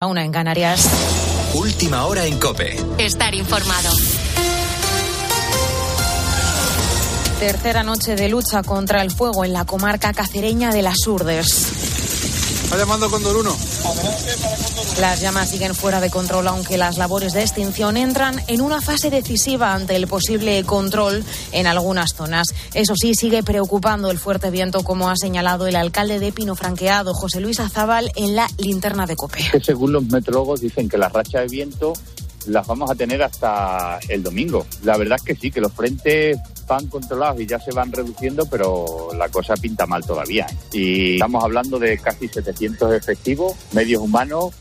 A una en Canarias. Última hora en Cope. Estar informado. Tercera noche de lucha contra el fuego en la comarca cacereña de las Urdes. Está llamando Condor 1. Las llamas siguen fuera de control, aunque las labores de extinción entran en una fase decisiva ante el posible control en algunas zonas. Eso sí, sigue preocupando el fuerte viento, como ha señalado el alcalde de Pino Franqueado, José Luis Azabal, en la linterna de COPE. Que según los meteorólogos dicen que las rachas de viento las vamos a tener hasta el domingo. La verdad es que sí, que los frentes van controlados y ya se van reduciendo, pero la cosa pinta mal todavía. ¿eh? Y estamos hablando de casi 700 efectivos, medios humanos,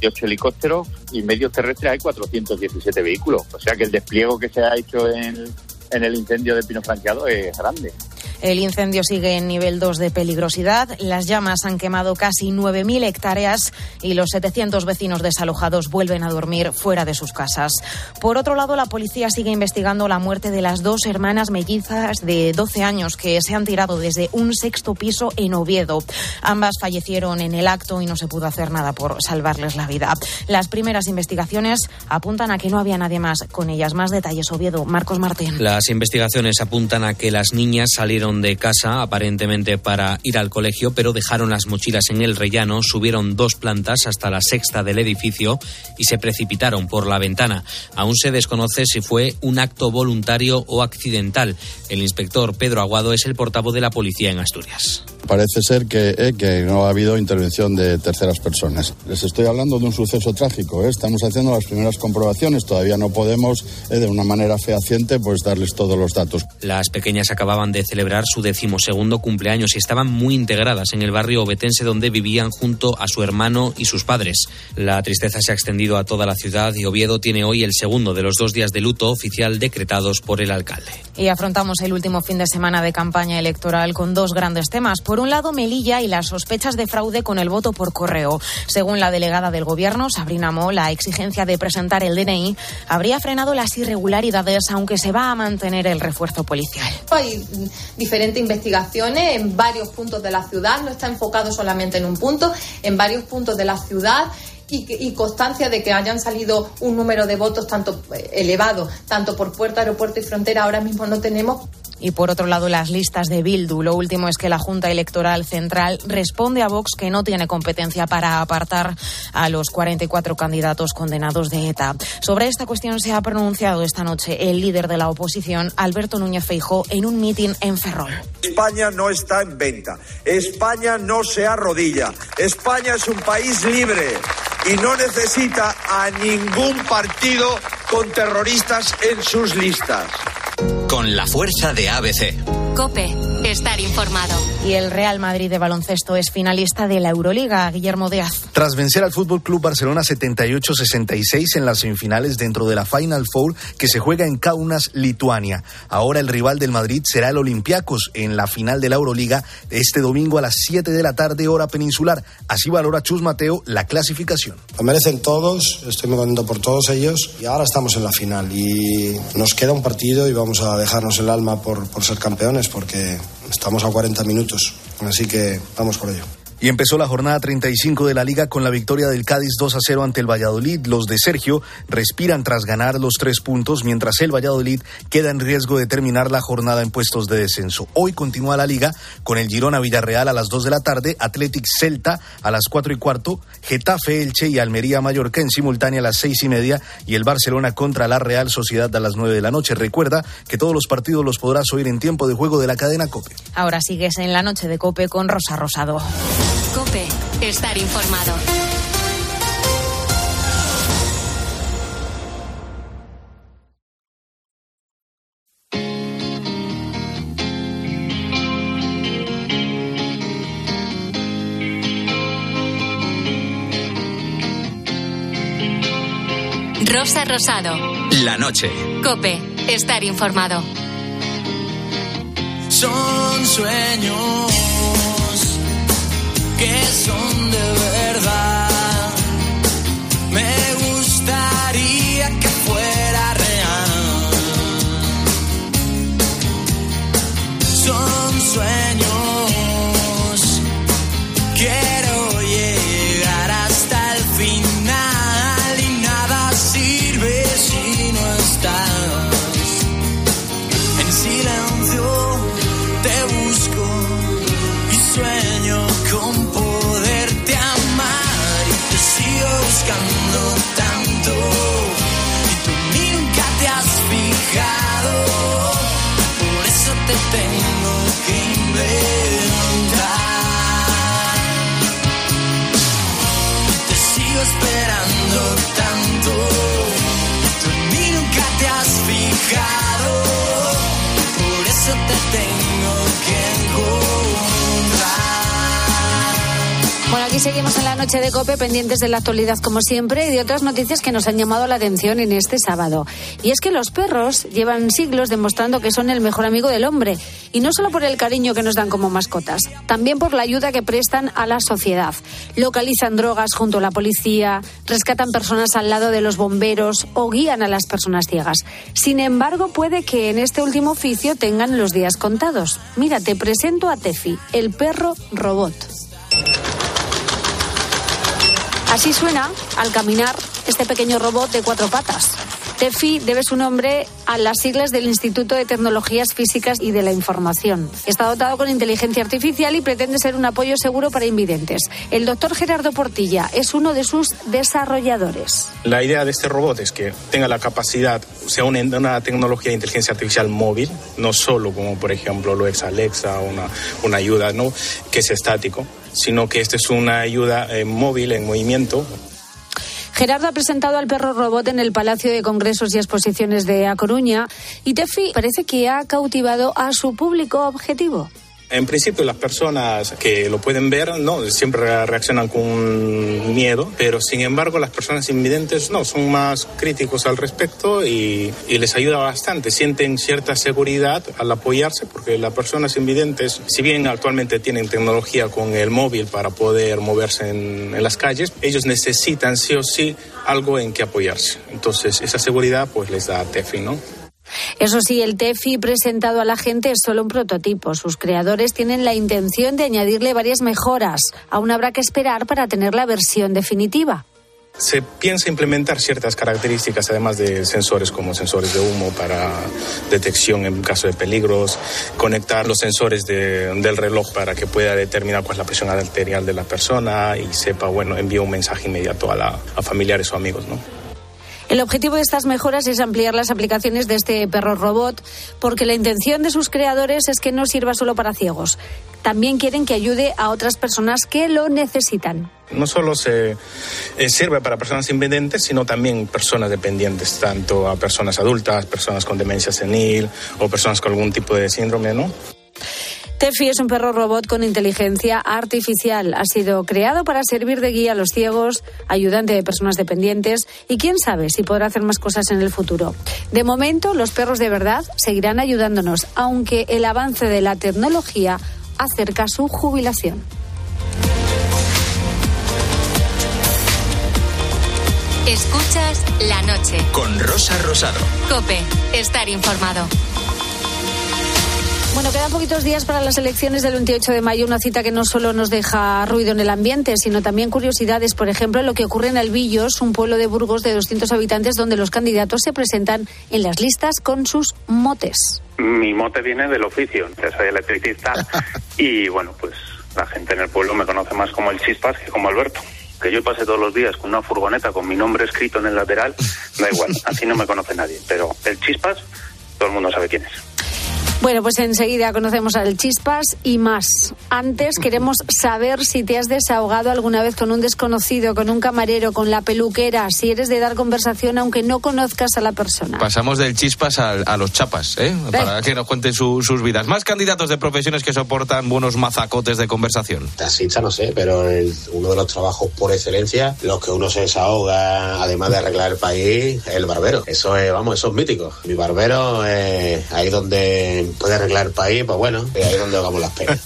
18 helicópteros y medios terrestres hay 417 vehículos. O sea que el despliego que se ha hecho en, en el incendio de Pino Franqueado es grande. El incendio sigue en nivel 2 de peligrosidad. Las llamas han quemado casi 9.000 hectáreas y los 700 vecinos desalojados vuelven a dormir fuera de sus casas. Por otro lado, la policía sigue investigando la muerte de las dos hermanas mellizas de 12 años que se han tirado desde un sexto piso en Oviedo. Ambas fallecieron en el acto y no se pudo hacer nada por salvarles la vida. Las primeras investigaciones apuntan a que no había nadie más con ellas. Más detalles, Oviedo. Marcos Martín. Las investigaciones apuntan a que las niñas salieron de casa aparentemente para ir al colegio, pero dejaron las mochilas en el rellano, subieron dos plantas hasta la sexta del edificio y se precipitaron por la ventana. Aún se desconoce si fue un acto voluntario o accidental. El inspector Pedro Aguado es el portavoz de la policía en Asturias. Parece ser que, eh, que, no ha habido intervención de terceras personas. Les estoy hablando de un suceso trágico. ¿eh? Estamos haciendo las primeras comprobaciones. Todavía no podemos, eh, de una manera fehaciente, pues darles todos los datos. Las pequeñas acababan de celebrar su decimosegundo cumpleaños y estaban muy integradas en el barrio obetense donde vivían junto a su hermano y sus padres. La tristeza se ha extendido a toda la ciudad y Oviedo tiene hoy el segundo de los dos días de luto oficial decretados por el alcalde. Y afrontamos el último fin de semana de campaña electoral con dos grandes temas. Por un lado, Melilla y las sospechas de fraude con el voto por correo. Según la delegada del Gobierno, Sabrina Mo, la exigencia de presentar el DNI habría frenado las irregularidades, aunque se va a mantener el refuerzo policial. Hay diferentes investigaciones en varios puntos de la ciudad, no está enfocado solamente en un punto, en varios puntos de la ciudad. Y, y, constancia de que hayan salido un número de votos tanto eh, elevado, tanto por puerta, aeropuerto y frontera, ahora mismo no tenemos. Y por otro lado, las listas de Bildu. Lo último es que la Junta Electoral Central responde a Vox que no tiene competencia para apartar a los 44 candidatos condenados de ETA. Sobre esta cuestión se ha pronunciado esta noche el líder de la oposición, Alberto Núñez Feijó, en un mitin en Ferrol. España no está en venta. España no se arrodilla. España es un país libre y no necesita a ningún partido con terroristas en sus listas. Con la fuerza de ABC. Cope, estar informado. Y el Real Madrid de baloncesto es finalista de la Euroliga, Guillermo Díaz. Tras vencer al Fútbol Club Barcelona 78-66 en las semifinales dentro de la Final Four que se juega en Kaunas, Lituania. Ahora el rival del Madrid será el Olympiacos en la final de la Euroliga este domingo a las 7 de la tarde hora peninsular. Así valora Chus Mateo la clasificación. Lo merecen todos, estoy muy contento por todos ellos y ahora estamos en la final y nos queda un partido y vamos a dejarnos el alma por, por ser campeones porque estamos a 40 minutos. Así que vamos por ello. Y empezó la jornada 35 de la liga con la victoria del Cádiz 2 a 0 ante el Valladolid. Los de Sergio respiran tras ganar los tres puntos, mientras el Valladolid queda en riesgo de terminar la jornada en puestos de descenso. Hoy continúa la liga con el Girona Villarreal a las 2 de la tarde, Athletic Celta a las 4 y cuarto, Getafe Elche y Almería Mallorca en simultánea a las 6 y media y el Barcelona contra la Real Sociedad a las 9 de la noche. Recuerda que todos los partidos los podrás oír en tiempo de juego de la cadena Cope. Ahora sigues en la noche de Cope con Rosa Rosado. Cope, estar informado. Rosa Rosado. La noche. Cope, estar informado. Son sueños que son de verdad. Me gustaría que fuera real. Son sueños. Esperando tanto. Tú mí nunca te has fijado, por eso te tengo que encontrar. Bueno, aquí seguimos en la noche de Cope, pendientes de la actualidad como siempre y de otras noticias que nos han llamado la atención en este sábado. Y es que los perros llevan siglos demostrando que son el mejor amigo del hombre. Y no solo por el cariño que nos dan como mascotas, también por la ayuda que prestan a la sociedad. Localizan drogas junto a la policía, rescatan personas al lado de los bomberos o guían a las personas ciegas. Sin embargo, puede que en este último oficio tengan los días contados. Mira, te presento a Tefi, el perro robot. Así suena, al caminar, este pequeño robot de cuatro patas. Tefi debe su nombre a las siglas del Instituto de Tecnologías Físicas y de la Información. Está dotado con inteligencia artificial y pretende ser un apoyo seguro para invidentes. El doctor Gerardo Portilla es uno de sus desarrolladores. La idea de este robot es que tenga la capacidad, sea una, una tecnología de inteligencia artificial móvil, no solo como por ejemplo lo es Alexa, una, una ayuda ¿no? que es estático, sino que esta es una ayuda eh, móvil en movimiento Gerardo ha presentado al perro robot en el Palacio de Congresos y Exposiciones de A Coruña y Tefi parece que ha cautivado a su público objetivo. En principio las personas que lo pueden ver no siempre reaccionan con miedo, pero sin embargo las personas invidentes no son más críticos al respecto y, y les ayuda bastante. Sienten cierta seguridad al apoyarse porque las personas invidentes, si bien actualmente tienen tecnología con el móvil para poder moverse en, en las calles, ellos necesitan sí o sí algo en que apoyarse. Entonces esa seguridad pues les da TEFI, ¿no? Eso sí, el TEFI presentado a la gente es solo un prototipo. Sus creadores tienen la intención de añadirle varias mejoras. Aún habrá que esperar para tener la versión definitiva. Se piensa implementar ciertas características, además de sensores como sensores de humo para detección en caso de peligros, conectar los sensores de- del reloj para que pueda determinar cuál es la presión arterial de la persona y sepa, bueno, envía un mensaje inmediato a, la- a familiares o amigos, ¿no? El objetivo de estas mejoras es ampliar las aplicaciones de este perro robot, porque la intención de sus creadores es que no sirva solo para ciegos. También quieren que ayude a otras personas que lo necesitan. No solo se eh, sirve para personas invidentes, sino también personas dependientes, tanto a personas adultas, personas con demencia senil o personas con algún tipo de síndrome, ¿no? Tefi es un perro robot con inteligencia artificial. Ha sido creado para servir de guía a los ciegos, ayudante de personas dependientes y quién sabe si podrá hacer más cosas en el futuro. De momento, los perros de verdad seguirán ayudándonos, aunque el avance de la tecnología acerca su jubilación. Escuchas la noche. Con Rosa Rosado. Cope, estar informado. Bueno, quedan poquitos días para las elecciones del 28 de mayo, una cita que no solo nos deja ruido en el ambiente, sino también curiosidades. Por ejemplo, lo que ocurre en Albillos, un pueblo de Burgos de 200 habitantes, donde los candidatos se presentan en las listas con sus motes. Mi mote viene del oficio, soy electricista y bueno, pues la gente en el pueblo me conoce más como el Chispas que como Alberto. Que yo pase todos los días con una furgoneta con mi nombre escrito en el lateral, da igual, así no me conoce nadie. Pero el Chispas, todo el mundo sabe quién es. Bueno, pues enseguida conocemos al Chispas y más. Antes queremos saber si te has desahogado alguna vez con un desconocido, con un camarero, con la peluquera, si eres de dar conversación aunque no conozcas a la persona. Pasamos del chispas a, a los chapas, ¿eh? Para que nos cuenten su- sus vidas. Más candidatos de profesiones que soportan buenos mazacotes de conversación. Taxista no sé, pero el- uno de los trabajos por excelencia, los que uno se desahoga, además de arreglar el país, es el barbero. Eso es, vamos, eso es mítico. Mi barbero, eh, ahí donde puede arreglar el país, pues bueno, es ahí donde hagamos las penas.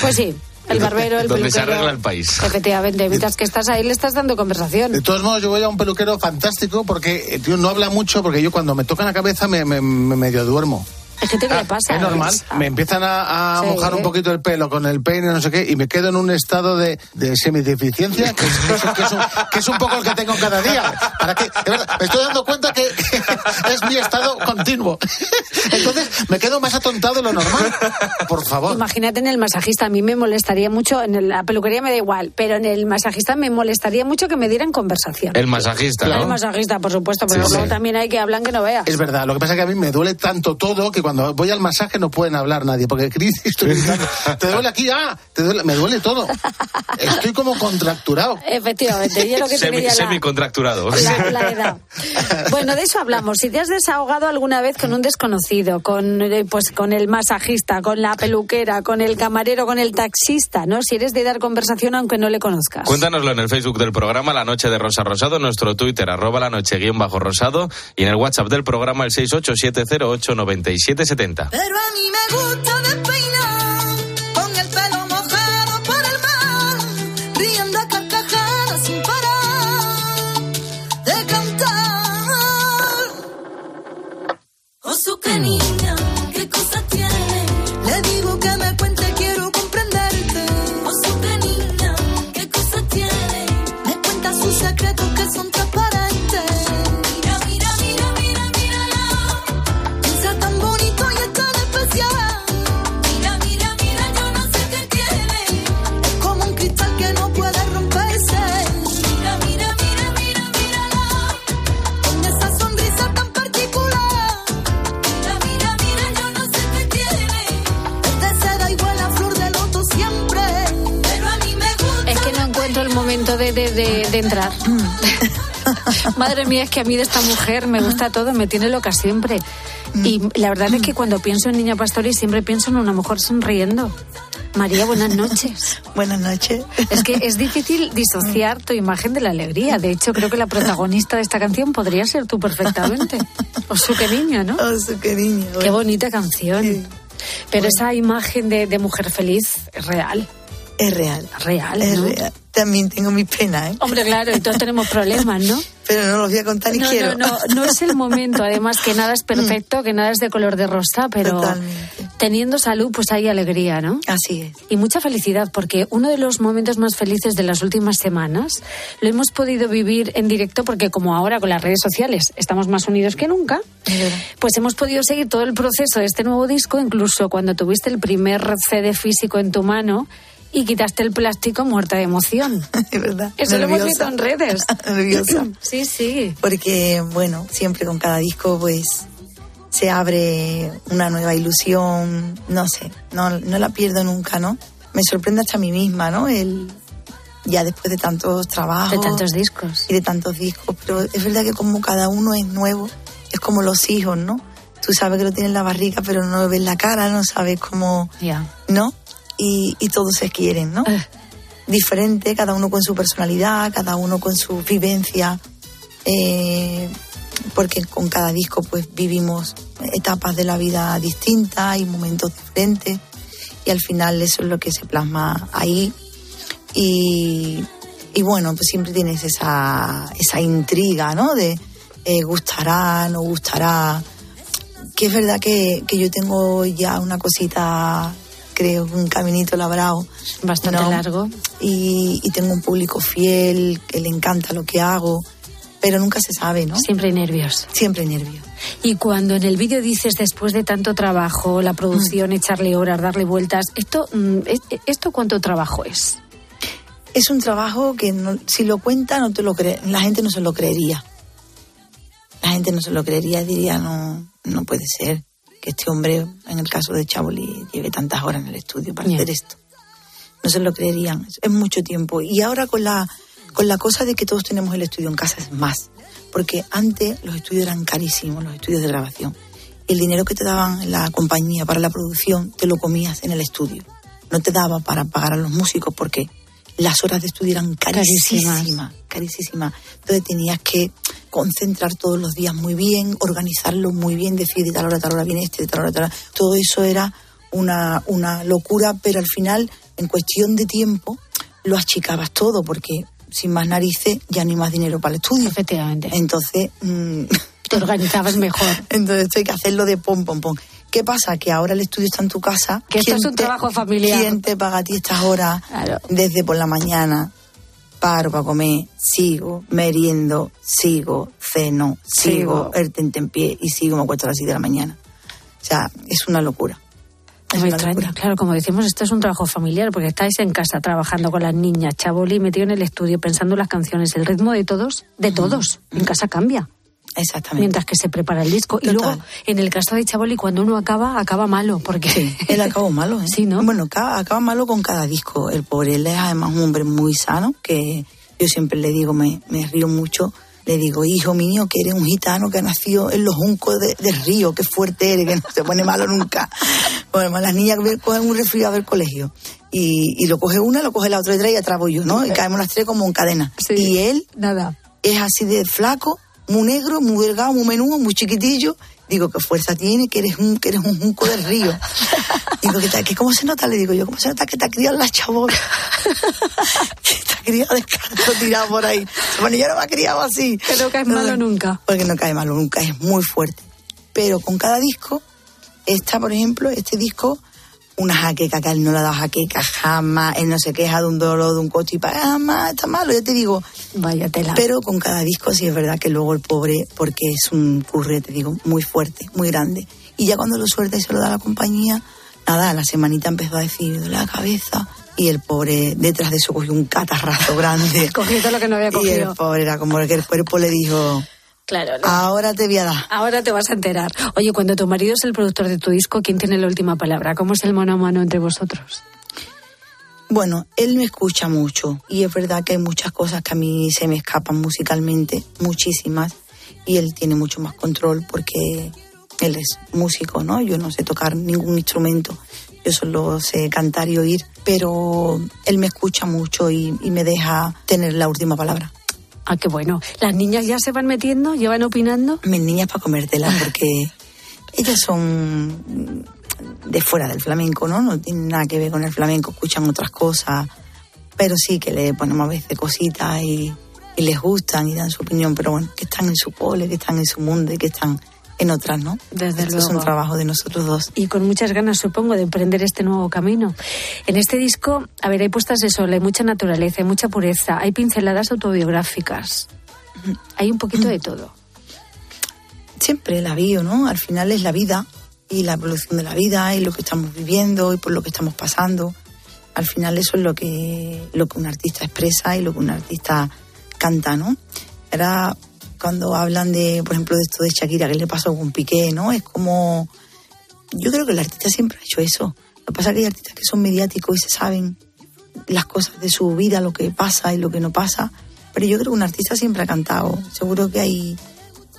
Pues sí, el barbero, el Donde se peluquero. arregla el país. Efectivamente, mientras que estás ahí le estás dando conversación. De todos modos, yo voy a un peluquero fantástico porque el tío no habla mucho porque yo cuando me toca la cabeza me, me- me medio duermo. Es que te le pasa. Es normal. Me empiezan a, a Sí. mojar un poquito el pelo con el peine, no sé qué, y me quedo en un estado de, de semideficiencia, que es, que es- que es un, que es un poco el que tengo cada día. ¿Para qué? De verdad, me estoy dando cuenta que, es mi estado continuo. Entonces, me quedo más atontado de lo normal. Por favor. Imagínate en el masajista, a mí me molestaría mucho, en el- la peluquería me da igual, pero en el masajista me molestaría mucho que me dieran conversación. El masajista, Y el ¿no? masajista, por supuesto, pero Sí, luego sí. también hay que hablan que no veas. Es verdad, lo que pasa es que a mí me duele tanto todo que cuando cuando voy al masaje no pueden hablar nadie, porque Cris, estoy gritando, te duele aquí, ah, te duele, me duele todo. Estoy como contracturado. Efectivamente, yo lo que Semi, semicontracturado. La, la edad. Bueno, de eso hablamos. Si te has desahogado alguna vez con un desconocido, con eh, pues con el masajista, con la peluquera, con el camarero, con el taxista, ¿no? Si eres de dar conversación aunque no le conozcas. Cuéntanoslo en el Facebook del programa La Noche de Rosa Rosado, nuestro Twitter, arroba la noche guion bajo rosado, y en el WhatsApp del programa el 687089770. Pero a mí me gusta despeinar, con el pelo mojado por el mar, riendo a carcajadas sin parar de cantar. Oh, su niña, qué cosa tiene. Le digo que me cuente, quiero comprenderte. Oh, su niña, qué cosa tiene. Me cuenta sus secretos que son de, de- de- de entrar. Madre mía, es que a mí de esta mujer me gusta todo, me tiene loca siempre. Y la verdad es que cuando pienso en Niña Pastori siempre pienso en una mujer sonriendo. María, buenas noches. Buenas noches. Es que es difícil disociar tu imagen de la alegría. De hecho, creo que la protagonista de esta canción podría ser tú perfectamente. O su niña, ¿no? Oh, su que niña. Qué bonita canción. Pero esa imagen de, de mujer feliz es real. Es real. Real, Es ¿no? real. También tengo mis penas, ¿eh? Hombre, claro, y todos tenemos problemas, ¿no? Pero no los voy a contar ni no, quiero. No, no, no es el momento. Además, que nada es perfecto, que nada es de color de rosa, pero teniendo salud, pues hay alegría, ¿no? Así es. Y mucha felicidad, porque uno de los momentos más felices de las últimas semanas lo hemos podido vivir en directo, porque como ahora con las redes sociales estamos más unidos que nunca, pues hemos podido seguir todo el proceso de este nuevo disco, incluso cuando tuviste el primer CD físico en tu mano y quitaste el plástico muerta de emoción. Es verdad. Eso lo hemos Nerviosa. visto en redes. Nerviosa. Sí, sí. Porque, bueno, siempre con cada disco, pues, se abre una nueva ilusión. No sé, no, no la pierdo nunca, ¿no? Me sorprende hasta a mí misma, ¿no? El, ya después de tantos trabajos. De tantos discos. Y de tantos discos. Pero es verdad que como cada uno es nuevo, es como los hijos, ¿no? Tú sabes que lo tienes en la barriga, pero no lo ves la cara, no sabes cómo... Ya. ¿No? Y, y todos se quieren, ¿no? Diferente, cada uno con su personalidad, cada uno con su vivencia, eh, porque con cada disco pues vivimos etapas de la vida distintas y momentos diferentes y al final eso es lo que se plasma ahí y, y bueno, pues siempre tienes esa, esa intriga, ¿no? De eh, gustará, no gustará, que es verdad que, que yo tengo ya una cosita, creo, un caminito labrado. Bastante ¿no? largo. Y, y tengo un público fiel, que le encanta lo que hago, pero nunca se sabe, ¿no? Siempre hay nervios. Siempre hay nervios. Y cuando en el vídeo dices después de tanto trabajo, la producción, Mm. echarle horas, darle vueltas, esto, mm, es- esto cuánto trabajo es? Es un trabajo que no- si lo cuenta no te lo cree, la gente no se lo creería. La gente no se lo creería, diría no, no puede ser que este hombre, en el caso de Chaboli, lleve tantas horas en el estudio para hacer esto. No se lo creerían, es mucho tiempo. Y ahora con la, con la cosa de que todos tenemos el estudio en casa es más, porque antes los estudios eran carísimos, los estudios de grabación. El dinero que te daban la compañía para la producción te lo comías en el estudio. No te daba para pagar a los músicos porque las horas de estudio eran Carísimas. carísimas, carísimas. Entonces tenías que concentrar todos los días muy bien, organizarlo muy bien, decir de tal hora tal hora viene este, de tal hora tal hora. Todo eso era una, una locura, pero al final, en cuestión de tiempo, lo achicabas todo porque sin más narices ya hay más dinero para el estudio. Efectivamente. Entonces... mm, Te organizabas mejor. Entonces esto hay que hacerlo de pom, pom, pom. ¿Qué pasa? Que ahora el estudio está en tu casa. Que esto ¿Quién es un trabajo familiar. ¿Quién te paga a ti estas horas? Desde por la mañana, paro para comer, sigo, meriendo, sigo, ceno, sigo, Sigo. el tentempié y sigo, me acuesto a las 7 de la mañana. O sea, es una locura. Es Muy extraño. locura. Claro, como decimos, esto es un trabajo familiar porque estáis en casa trabajando con las niñas, Chaboli metido en el estudio pensando las canciones, el ritmo de todos, de todos, en casa cambia. Exactamente. Mientras que se prepara el disco. Y luego, en el caso de Chaboli, cuando uno acaba, acaba malo, porque... Él acabó malo, ¿eh? Sí, ¿no? Bueno, acaba, acaba malo con cada disco. El pobre, él es además un hombre muy sano, que yo siempre le digo, me, me río mucho, le digo, hijo mío, que eres un gitano que ha nacido en los juncos de- del río, qué fuerte eres, que no se pone malo nunca. Bueno, las niñas cogen un resfriado del colegio. Y, y lo coge una, lo coge la otra detrás y atrás voy yo, ¿no? Y caemos las tres como en cadena. Y él Nada. es así de flaco, muy negro, muy delgado, muy menudo, muy chiquitillo. Digo, qué fuerza tiene, que eres un, que eres un junco del río. Digo, ¿qué, tal? ¿Qué, ¿cómo se nota? Le digo yo, ¿cómo se nota que te ha criado la chabola? que te ha criado descarto tirado por ahí. Bueno, yo no me ha criado así. Que no caes malo nunca. Porque no cae malo nunca, es muy fuerte. Pero con cada disco, está, por ejemplo, este disco, una jaqueca que él no le ha dado jaqueca jamás, él no se queja de un dolor, de un coche y para jamás, está malo, ya te digo. Vaya tela. Pero con cada disco sí es verdad que luego el pobre, porque es un curre, te digo, muy fuerte, muy grande. Y ya cuando lo suelta y se lo da a la compañía, nada, a la semanita empezó a decir, duele la cabeza. Y el pobre detrás de eso cogió un catarrazo grande. Cogió todo lo que no había Y cogido. el pobre era como que el cuerpo le dijo, Claro, ¿no? ahora te voy a dar. Ahora te vas a enterar. Oye, cuando tu marido es el productor de tu disco, ¿quién tiene la última palabra? ¿Cómo es el mano a mano entre vosotros? Bueno, él me escucha mucho y es verdad que hay muchas cosas que a mí se me escapan musicalmente, muchísimas, y él tiene mucho más control porque él es músico, ¿no? Yo no sé tocar ningún instrumento, yo solo sé cantar y oír, pero él me escucha mucho y, y me deja tener la última palabra. Ah, qué bueno. ¿Las niñas ya se van metiendo? ¿Ya van opinando? Mis niñas para comértela porque ellas son de fuera del flamenco, ¿no? No tienen nada que ver con el flamenco, escuchan otras cosas, pero sí que le ponemos a veces cositas y, y les gustan y dan su opinión, pero bueno, que están en su cole, que están en su mundo y que están en otras, ¿no? Desde Esto es un luego. trabajo de nosotros dos. Y con muchas ganas, supongo, de emprender este nuevo camino. En este disco, a ver, hay puestas de sol, hay mucha naturaleza, hay mucha pureza, hay pinceladas autobiográficas. Hay un poquito de todo. Siempre la bio, ¿no? Al final es la vida y la evolución de la vida y lo que estamos viviendo y por lo que estamos pasando. Al final eso es lo que, lo que un artista expresa y lo que un artista canta, ¿no? Era cuando hablan de, por ejemplo, de esto de Shakira, que le pasó con Piqué, ¿no? Es como... Yo creo que el artista siempre ha hecho eso. Lo que pasa es que hay artistas que son mediáticos y se saben las cosas de su vida, lo que pasa y lo que no pasa. Pero yo creo que un artista siempre ha cantado. Seguro que hay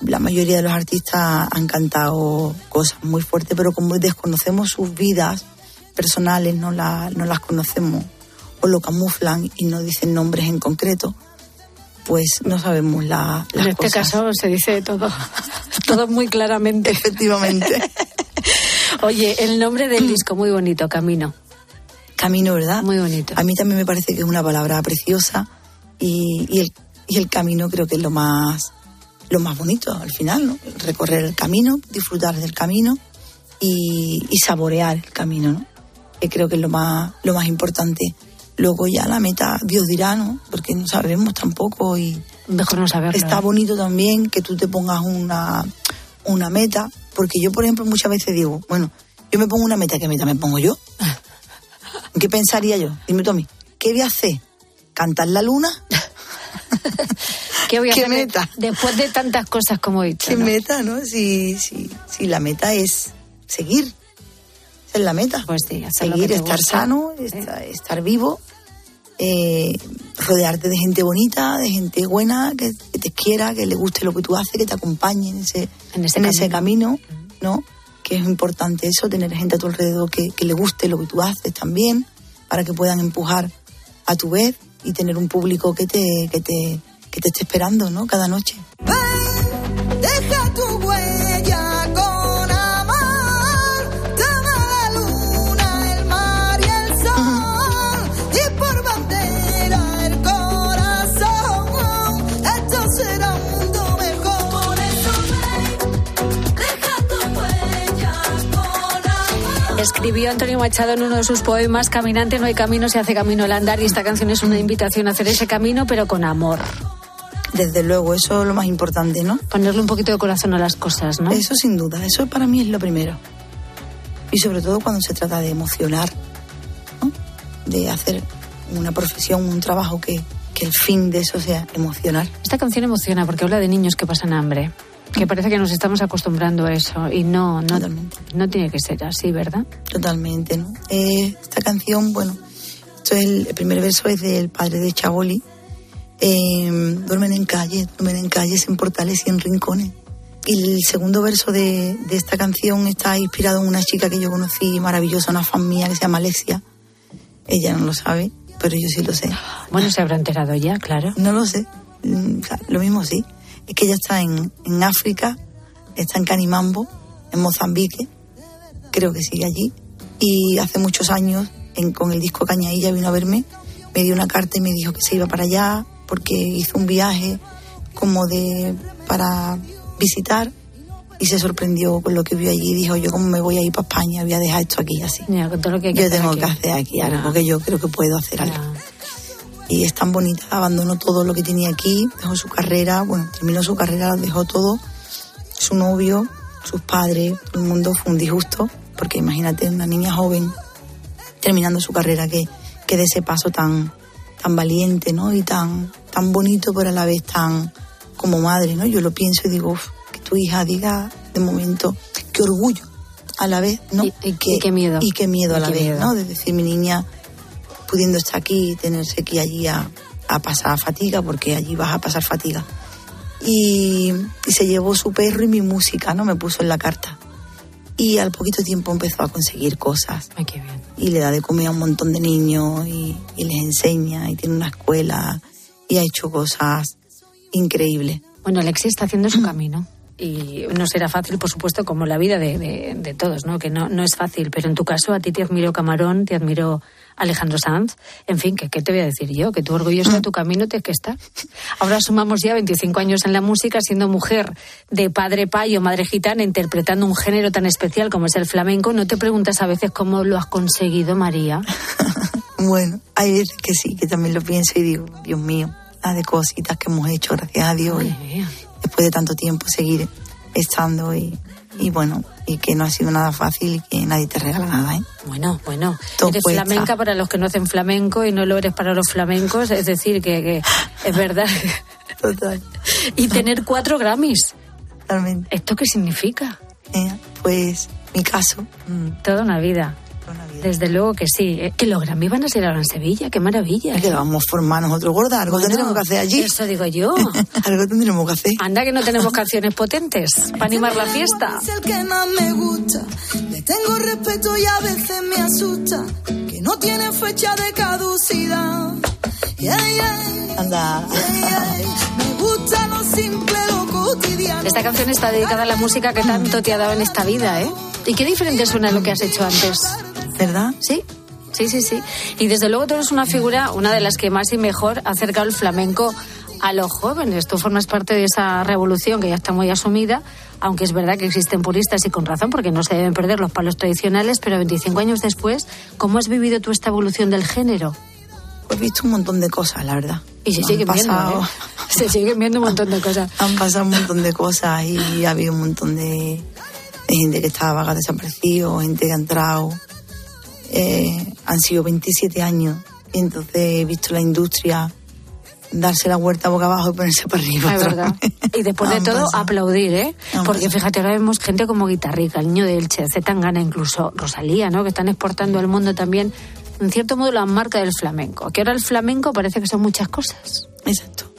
la mayoría de los artistas han cantado cosas muy fuertes, pero como desconocemos sus vidas personales, no, la- no las conocemos o lo camuflan y no dicen nombres en concreto, pues no sabemos la, las en este cosas. caso se dice todo, todo muy claramente. Efectivamente. Oye, el nombre del disco, muy bonito, Camino. Camino, ¿verdad? Muy bonito. A mí también me parece que es una palabra preciosa y, y el, y el camino creo que es lo más, lo más bonito al final, ¿no? Recorrer el camino, disfrutar del camino y, y saborear el camino, ¿no? Que creo que es lo más, lo más importante. Luego ya la meta, Dios dirá, ¿no? Porque no sabemos tampoco y Mejor no saberlo. está ¿eh? bonito también que tú te pongas una, una meta, porque yo, por ejemplo, muchas veces digo, bueno, yo me pongo una meta, ¿qué meta me pongo yo? ¿Qué pensaría yo? Dime tú a mí, ¿qué voy a hacer? ¿Cantar la luna? ¿Qué voy a ¿Qué hacer meta? después de tantas cosas como he dicho? ¿Qué no? meta, no? Si, si, si la meta es seguir, es la meta. Pues sí, seguir, estar gusta. sano, estar, estar vivo, eh, rodearte de gente bonita, de gente buena, que, que te quiera, que le guste lo que tú haces, que te acompañe en ese, En ese en ese camino. camino, ¿no? Que es importante eso, tener gente a tu alrededor que, que le guste lo que tú haces también, para que puedan empujar a tu vez y tener un público que te, que te, que te esté esperando, ¿no? Cada noche. Deja tu huella Escribió Antonio Machado en uno de sus poemas, Caminante no hay camino, se hace camino al andar, y esta canción es una invitación a hacer ese camino, pero con amor. Desde luego, eso es lo más importante, ¿no? Ponerle un poquito de corazón a las cosas, ¿no? Eso sin duda, eso para mí es lo primero. Y sobre todo cuando se trata de emocionar, ¿no? de hacer una profesión, un trabajo que, que el fin de eso sea emocionar. Esta canción emociona porque habla de niños que pasan hambre. Que parece que nos estamos acostumbrando a eso y no, no, no tiene que ser así, ¿verdad? Totalmente, ¿no? Eh, esta canción, bueno, esto es el, el primer verso es del padre de Chaboli. Eh, duermen en calles, duermen en calles, en portales y en rincones. Y el segundo verso de, de esta canción está inspirado en una chica que yo conocí maravillosa, una fan mía que se llama Alexia. Ella no lo sabe, pero yo sí lo sé. Bueno, se habrá enterado ya, claro. No lo sé. Mm, lo mismo sí. Es que ella está en, en África, está en Canimambo, en Mozambique, creo que sigue allí. Y hace muchos años, en- con el disco Cañailla, vino a verme, me dio una carta y me dijo que se iba para allá porque hizo un viaje como de para visitar y se sorprendió con lo que vio allí y dijo yo como me voy a ir para España voy a dejar esto aquí así Mira, con todo lo que hay que yo tengo aquí. que hacer aquí algo que yo creo que puedo hacer algo y es tan bonita, abandonó todo lo que tenía aquí, dejó su carrera, bueno, terminó su carrera, dejó todo, su novio, sus padres, todo el mundo fue un disgusto, porque imagínate una niña joven terminando su carrera que, que de ese paso tan, tan valiente, ¿no? Y tan, tan bonito, pero a la vez tan como madre, ¿no? Yo lo pienso y digo, "Uf, que tu hija diga de momento, qué orgullo a la vez, ¿no? Y, qué miedo. Y qué miedo a la vez, miedo. ¿no? De decir, mi niña pudiendo estar aquí y tenerse que ir allí a, a pasar fatiga, porque allí vas a pasar fatiga. Y, y se llevó su perro y mi música, ¿no? Me puso en la carta. Y al poquito tiempo empezó a conseguir cosas. Ay, qué bien. Y le da de comer a un montón de niños y, y les enseña y tiene una escuela y ha hecho cosas increíbles. Bueno, Alexia está haciendo su camino. Y no será fácil, por supuesto, como la vida de, de- de todos, ¿no? Que no, no es fácil. Pero en tu caso, a ti te admiró Camarón, te admiró Alejandro Sanz. En fin, ¿qué, qué te voy a decir yo? Que tú orgulloso de tu camino tienes que estar. Ahora sumamos ya 25 años en la música, siendo mujer de padre payo, madre gitana, interpretando un género tan especial como es el flamenco. ¿No te preguntas a veces cómo lo has conseguido, María? Bueno, hay veces que sí, que también lo pienso y digo, Dios mío, la de cositas que hemos hecho, gracias a Dios. y después de tanto tiempo seguir estando y, y bueno, y que no ha sido nada fácil y que nadie te regala nada, ¿eh? Bueno, bueno. Todo eres cuesta. flamenca para los que no hacen flamenco y no lo eres para los flamencos. Es decir, que, que es verdad. Total. Y tener cuatro Grammys. Totalmente. ¿Esto qué significa? Eh, pues mi caso. Toda una vida. Desde luego que sí. Eh, Que los Grammy van a ser ahora en Sevilla. Qué maravilla. Es que vamos a formar nosotros gorda, algo Bueno, tendremos que hacer allí. Eso digo yo. algo tendremos que hacer. Anda que no tenemos canciones potentes para animar la fiesta. Es el que más me gusta. Le tengo respeto y a veces me asusta. Que no tiene fecha de caducidad. Yeah, yeah, Anda. yeah. Me gusta lo simple, lo cotidiano. Esta canción está dedicada a la música que tanto te ha dado en esta vida, ¿eh? ¿Y qué diferente suena lo que has hecho antes? ¿Verdad? Sí. Sí, sí, sí. Y desde luego tú eres una figura, una de las que más y mejor ha acercado el flamenco a los jóvenes. Tú formas parte de esa revolución que ya está muy asumida, aunque es verdad que existen puristas y con razón, porque no se deben perder los palos tradicionales, pero 25 años después, ¿cómo has vivido tú esta evolución del género? Pues he visto un montón de cosas, la verdad. Y se siguen viendo, pasado- ¿eh? Se siguen viendo un montón de cosas. Han pasado un montón de cosas y ha habido un montón de, de gente que estaba vaga desaparecido, gente que ha entrado. Eh, han sido 27 años y entonces he visto la industria darse la vuelta boca abajo y ponerse para arriba. Es verdad. Y después de todo, pasado. aplaudir, ¿eh? Han Porque pasado. fíjate, ahora vemos gente como Guitarrica, el niño de Elche, Zetangana, incluso Rosalía, ¿no? Que están exportando al mundo también, en cierto modo, la marca del flamenco. Que ahora el flamenco parece que son muchas cosas. Exacto.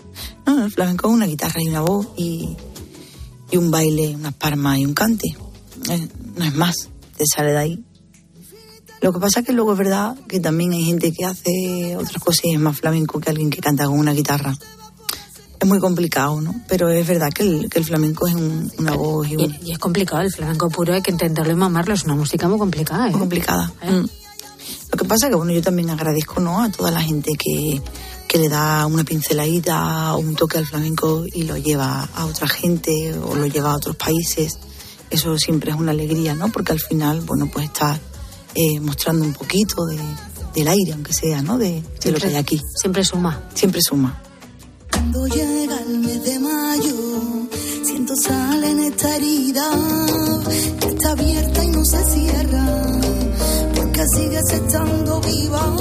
No, el flamenco es una guitarra y una voz y, y un baile, unas palmas y un cante. Eh, no es más, te sale de ahí. Lo que pasa es que luego es verdad que también hay gente que hace otras cosas y es más flamenco que alguien que canta con una guitarra. Es muy complicado, ¿no? Pero es verdad que el, que el flamenco es un- una voz y, un- Y, y es complicado, el flamenco puro hay que entenderlo y mamarlo. Es una música muy complicada, ¿eh? muy complicada. Mm. Lo que pasa es que bueno, yo también agradezco ¿no? a toda la gente que, que le da una pinceladita o un toque al flamenco y lo lleva a otra gente o lo lleva a otros países. Eso siempre es una alegría, ¿no? Porque al final, bueno, pues está eh, mostrando un poquito de, del aire, aunque sea, ¿no? De, de lo que hay aquí. Siempre suma. Siempre suma. Cuando llega el mes de mayo, siento sal en esta herida que está abierta y no se cierra, porque sigues estando viva.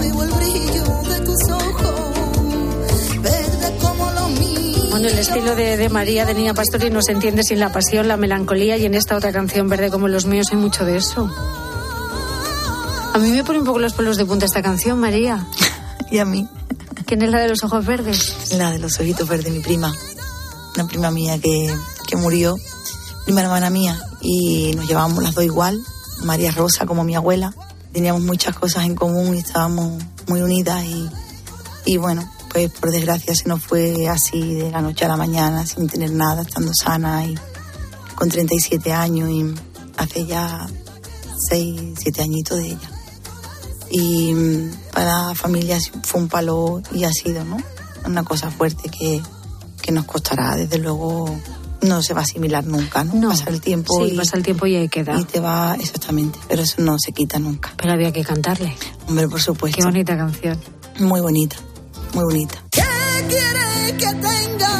Veo el brillo de tus ojos, verde como los míos. Bueno, el estilo de, de María, de Niña Pastori, no se entiende sin la pasión, la melancolía y en esta otra canción, Verde como los míos, hay mucho de eso. A mí me pone un poco los pelos de punta esta canción, María. y a mí. ¿Quién es la de los ojos verdes? La de los ojitos verdes, mi prima. Una prima mía que, que murió, prima hermana mía, y nos llevábamos las dos igual, María Rosa como mi abuela. Teníamos muchas cosas en común y estábamos muy unidas y, y bueno, pues por desgracia se nos fue así de la noche a la mañana, sin tener nada, estando sana y con 37 años y hace ya 6, 7 añitos de ella. Y mm, para la familia fue un palo y ha sido, ¿no? Una cosa fuerte que, que nos costará, desde luego no se va a asimilar nunca, ¿no? Pasa el tiempo Sí, pasa el tiempo y ahí queda. y te va, exactamente, pero eso no se quita nunca. Pero había que cantarle. Hombre, por supuesto. Qué bonita canción. Muy bonita, muy bonita. ¿Qué quiere que tenga?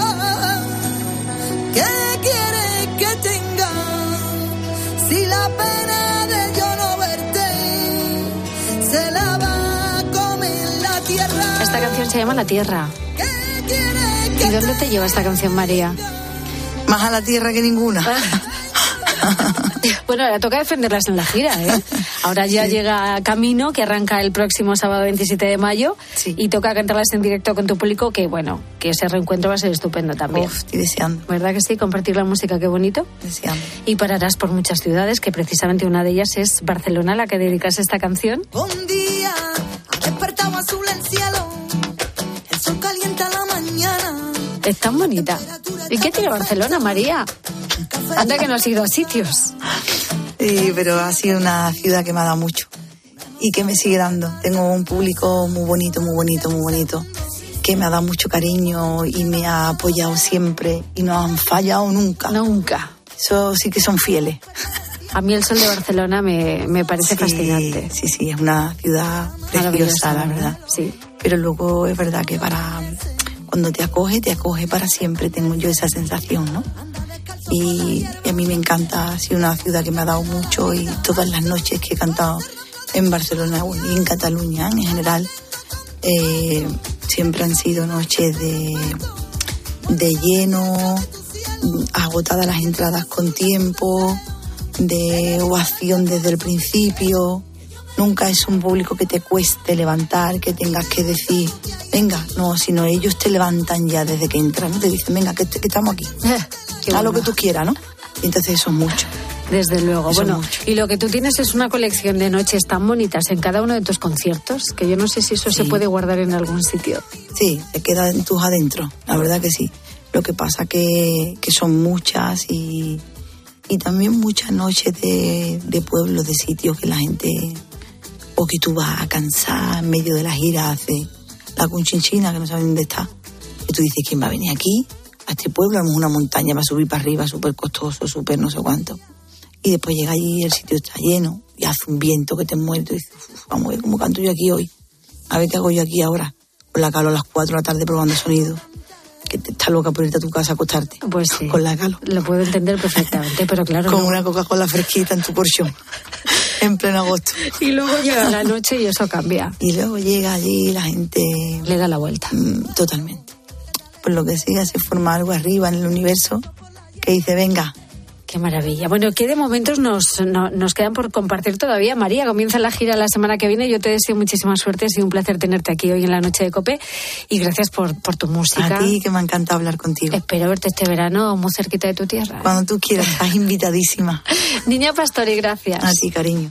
Canción se llama La Tierra. ¿Y dónde te lleva esta canción, María? Más a la tierra que ninguna. Bueno, ahora toca defenderlas en la gira, ¿eh? Ahora ya llega Camino, que arranca el próximo sábado 27 de mayo, y toca cantarlas en directo con tu público, que bueno, que ese reencuentro va a ser estupendo también. Uf, estoy deseando. ¿Verdad que sí? Compartir la música, qué bonito. Deseando. Y pararás por muchas ciudades, que precisamente una de ellas es Barcelona, a la que dedicas esta canción. Un día ha despertado azul el cielo, calienta la mañana. Es tan bonita. ¿Y qué tiene Barcelona, María? Anda que no has ido a sitios. Sí, pero ha sido una ciudad que me ha dado mucho y que me sigue dando. Tengo un público muy bonito, muy bonito, muy bonito, que me ha dado mucho cariño y me ha apoyado siempre y no han fallado nunca. Nunca. Eso sí que son fieles. A mí el sol de Barcelona me, me parece Sí, fascinante. Sí, sí, es una ciudad preciosa, la verdad. Sí. Pero luego es verdad que para cuando te acoge, te acoge para siempre. Tengo yo esa sensación, ¿no? Y, a mí me encanta, ha sido una ciudad que me ha dado mucho y todas las noches que he cantado en Barcelona y en Cataluña en general, eh, siempre han sido noches de, de lleno, agotadas las entradas con tiempo, de ovación desde el principio. Nunca es un público que te cueste levantar, que tengas que decir, venga, no, sino ellos te levantan ya desde que entran, ¿no? te dicen, venga, que, que estamos aquí, qué haz lo que tú quieras, ¿no? Y entonces eso es mucho. Desde luego. Eso bueno, mucho. y lo que tú tienes es una colección de noches tan bonitas en cada uno de tus conciertos que yo no sé si eso se puede guardar en algún sitio. Sí, te queda en tus adentro, la verdad que sí. Lo que pasa que, que son muchas y, y también muchas noches de, de pueblos, de sitios que la gente, o que tú vas a cansar en medio de la gira, hace la cunchinchina que no saben dónde está. Y tú dices, ¿quién va a venir aquí? A este pueblo, a una montaña, va subir para arriba, súper costoso, súper no sé cuánto. Y después llega allí, el sitio está lleno y hace un viento que te muere. y dices, "Uf, vamos a ver cómo canto yo aquí hoy. A ver qué hago yo aquí ahora. Con la calo a las 4 de la tarde probando sonido. Que te está loca por irte a tu casa a acostarte. Pues sí. Con la calo. Lo puedo entender perfectamente, pero claro. Con no. una Coca-Cola fresquita en tu colchón. en pleno agosto. Y luego llega la noche y eso cambia. Y luego llega allí y la gente. Le da la vuelta. Mm, Totalmente. Por lo que sea, se forma algo arriba en el universo que dice, venga, Qué maravilla. Bueno, ¿qué de momentos nos, no- nos quedan por compartir todavía? María, comienza la gira la semana que viene. Yo te deseo muchísima suerte. Ha sido un placer tenerte aquí hoy en la noche de COPE. Y gracias por, por tu música. a ti que me encanta hablar contigo. Espero verte este verano muy cerquita de tu tierra. Cuando tú quieras, estás invitadísima. Niña Pastori, gracias. A ti, cariño.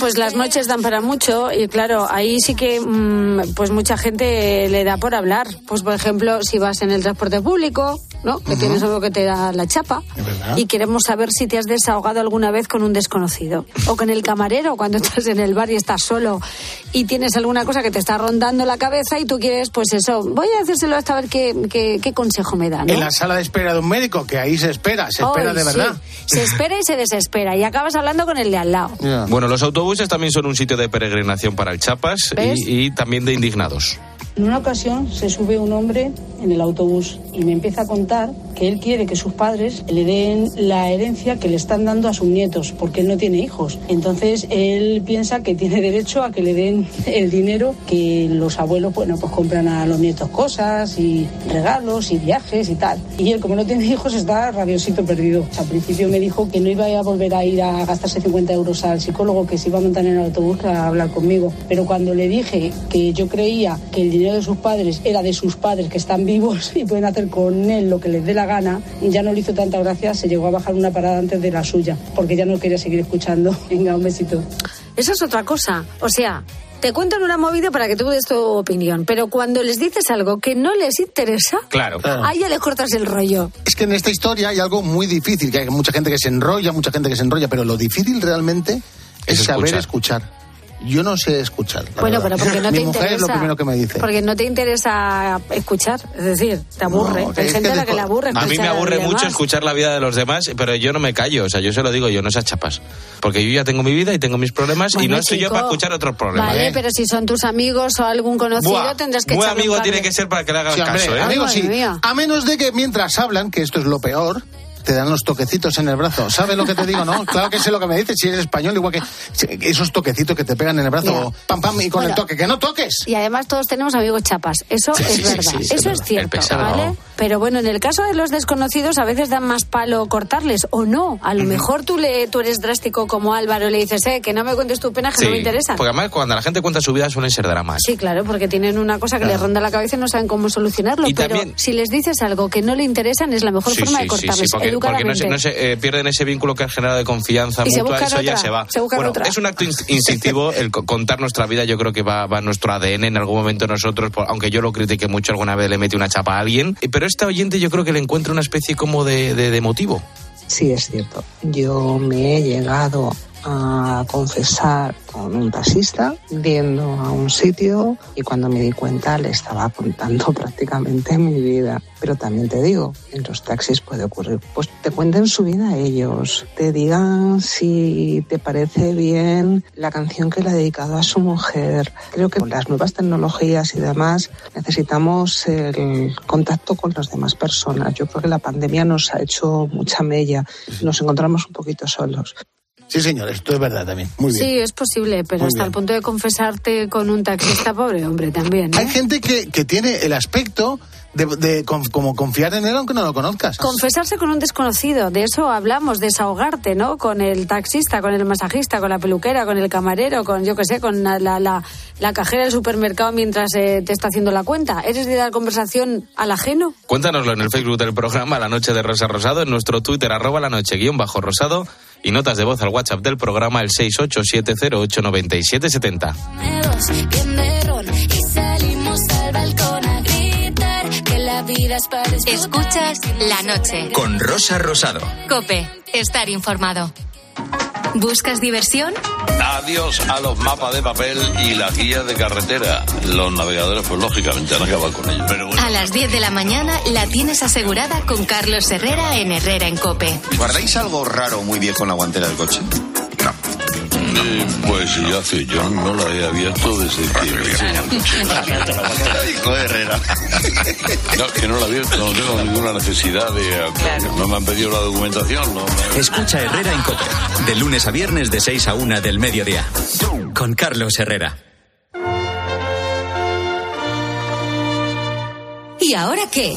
Pues las noches dan para mucho y claro, ahí sí que mm, pues mucha gente le da por hablar. Pues por ejemplo, si vas en el transporte público, ¿no? Que tienes algo que te da la chapa y queremos saber si te has desahogado alguna vez con un desconocido o con el camarero cuando estás en el bar y estás solo y tienes alguna cosa que te está rondando la cabeza y tú quieres, pues eso, voy a hacérselo hasta ver qué, qué, qué consejo me da, ¿no? En la sala de espera de un médico, que ahí se espera, se espera de sí. verdad. Se espera y se desespera y acabas hablando con el de al lado. Bueno, los autobuses también son un sitio de peregrinación para el Chapas y también de indignados. En una ocasión se sube un hombre en el autobús y me empieza a contar que él quiere que sus padres le den la herencia que le están dando a sus nietos, porque él no tiene hijos. Entonces él piensa que tiene derecho a que le den el dinero que los abuelos bueno, pues compran a los nietos cosas y regalos y viajes y tal. Y él, como no tiene hijos, está rabiosito perdido. Al principio me dijo que no iba a volver a ir a gastarse 50 euros al psicólogo, que se iba a montar en el autobús a hablar conmigo. Pero cuando le dije que yo creía que el dinero de sus padres era de sus padres que están vivos y pueden hacer con él lo que les dé la gana, ya no le hizo tanta gracia, se llegó a bajar una parada antes de la suya, porque ya no quería seguir escuchando. Venga, un besito. Eso es otra cosa. O sea, te cuentan una movida para que tú des tu opinión, pero cuando les dices algo que no les interesa, Claro. ahí ya les cortas el rollo. Es que en esta historia hay algo muy difícil, que hay mucha gente que se enrolla, mucha gente que se enrolla, pero lo difícil realmente es, Es saber escuchar. Yo no sé escuchar. la Bueno, verdad. pero porque no Mi te mujer interesa. es lo primero que me dice. Porque no te interesa escuchar, es decir, te aburre. No, Hay gente que a la que le aburre A mí escuchar me aburre mucho demás. escuchar la vida de los demás, pero yo no me callo. O sea, yo se lo digo, yo no seas chapas. Porque yo ya tengo mi vida y tengo mis problemas y no estoy yo chico, para escuchar otros problemas. Vale, ¿eh? pero si son tus amigos o algún conocido, Buah, tendrás que un amigo tiene que ser para que le hagas Sí, hombre, caso, ¿eh? amigo, sí. mía. A menos de que mientras hablan, que esto es lo peor, te dan los toquecitos en el brazo. ¿Sabes lo que te digo, no? Claro que sé lo que me dices, si eres español, igual que esos toquecitos que te pegan en el brazo, pam, pam, y con Bueno. el toque, que no toques. Y además todos tenemos amigos chapas. Eso Sí, es sí, verdad. sí, sí, es Eso verdad. es cierto, El pesado. ¿vale? Pero bueno, en el caso de los desconocidos a veces dan más palo cortarles o no. A lo mejor tú le tú eres drástico como Álvaro y le dices, "Eh, que no me cuentes tu pena, que no me interesa." Porque además cuando la gente cuenta su vida suelen ser dramas. Sí, claro, porque tienen una cosa que les ronda la cabeza y no saben cómo solucionarlo. Y pero también- si les dices algo que no le interesan, es la mejor forma de sí, porque, no se, no se, eh, pierden ese vínculo que ha generado de confianza Y se mutua, eso ya otra, se va. se bueno, otra. es un acto in- instintivo el co- contar nuestra vida, yo creo que va, va a nuestro ADN en algún momento nosotros, aunque yo lo critique mucho alguna vez le mete una chapa a alguien, pero esta oyente yo creo que le encuentra una especie como de, de, de motivo. Sí, es cierto. Yo me he llegado a confesar con un taxista viendo a un sitio y cuando me di cuenta le estaba contando prácticamente mi vida. Pero también te digo, en los taxis puede ocurrir, pues te cuenten su vida a ellos, te digan si te parece bien la canción que le ha dedicado a su mujer. Creo que con las nuevas tecnologías y demás necesitamos el contacto con las demás personas. Yo creo que la pandemia nos ha hecho mucha mella, nos encontramos un poquito solos. Sí, señor, esto es verdad también. Muy bien. Sí, es posible, pero Muy hasta bien. el punto de confesarte con un taxista, pobre hombre, también. ¿eh? Hay gente que, que tiene el aspecto de, de con- como confiar en él aunque no lo conozcas. Confesarse con un desconocido, de eso hablamos, desahogarte, ¿no? Con el taxista, con el masajista, con la peluquera, con el camarero, con yo qué sé, con la, la, la- la cajera del supermercado mientras eh, te está haciendo la cuenta. ¿Eres de dar conversación al ajeno? Cuéntanoslo en el Facebook del programa La Noche de Rosa Rosado, en nuestro Twitter arroba la noche guion bajo rosado y notas de voz al WhatsApp del programa el 687089770. Escuchas la noche. Con Rosa Rosado. Cope, estar informado. ¿Buscas diversión? Adiós a los mapas de papel y las guías de carretera. Los navegadores, pues lógicamente han acabado con ellos. Pero bueno. A las 10 de la mañana la tienes asegurada con Carlos Herrera en Herrera en Cope. ¿Guardáis algo raro muy viejo en la guantera del coche? Eh, pues ya hace, yo no la he abierto desde que... Herrera. No, que no la he abierto, no tengo ninguna necesidad de... No me han pedido la documentación, no me- Escucha Herrera en Cope. De lunes a viernes de 6 a 1 del mediodía. Con Carlos Herrera. ¿Y ahora qué?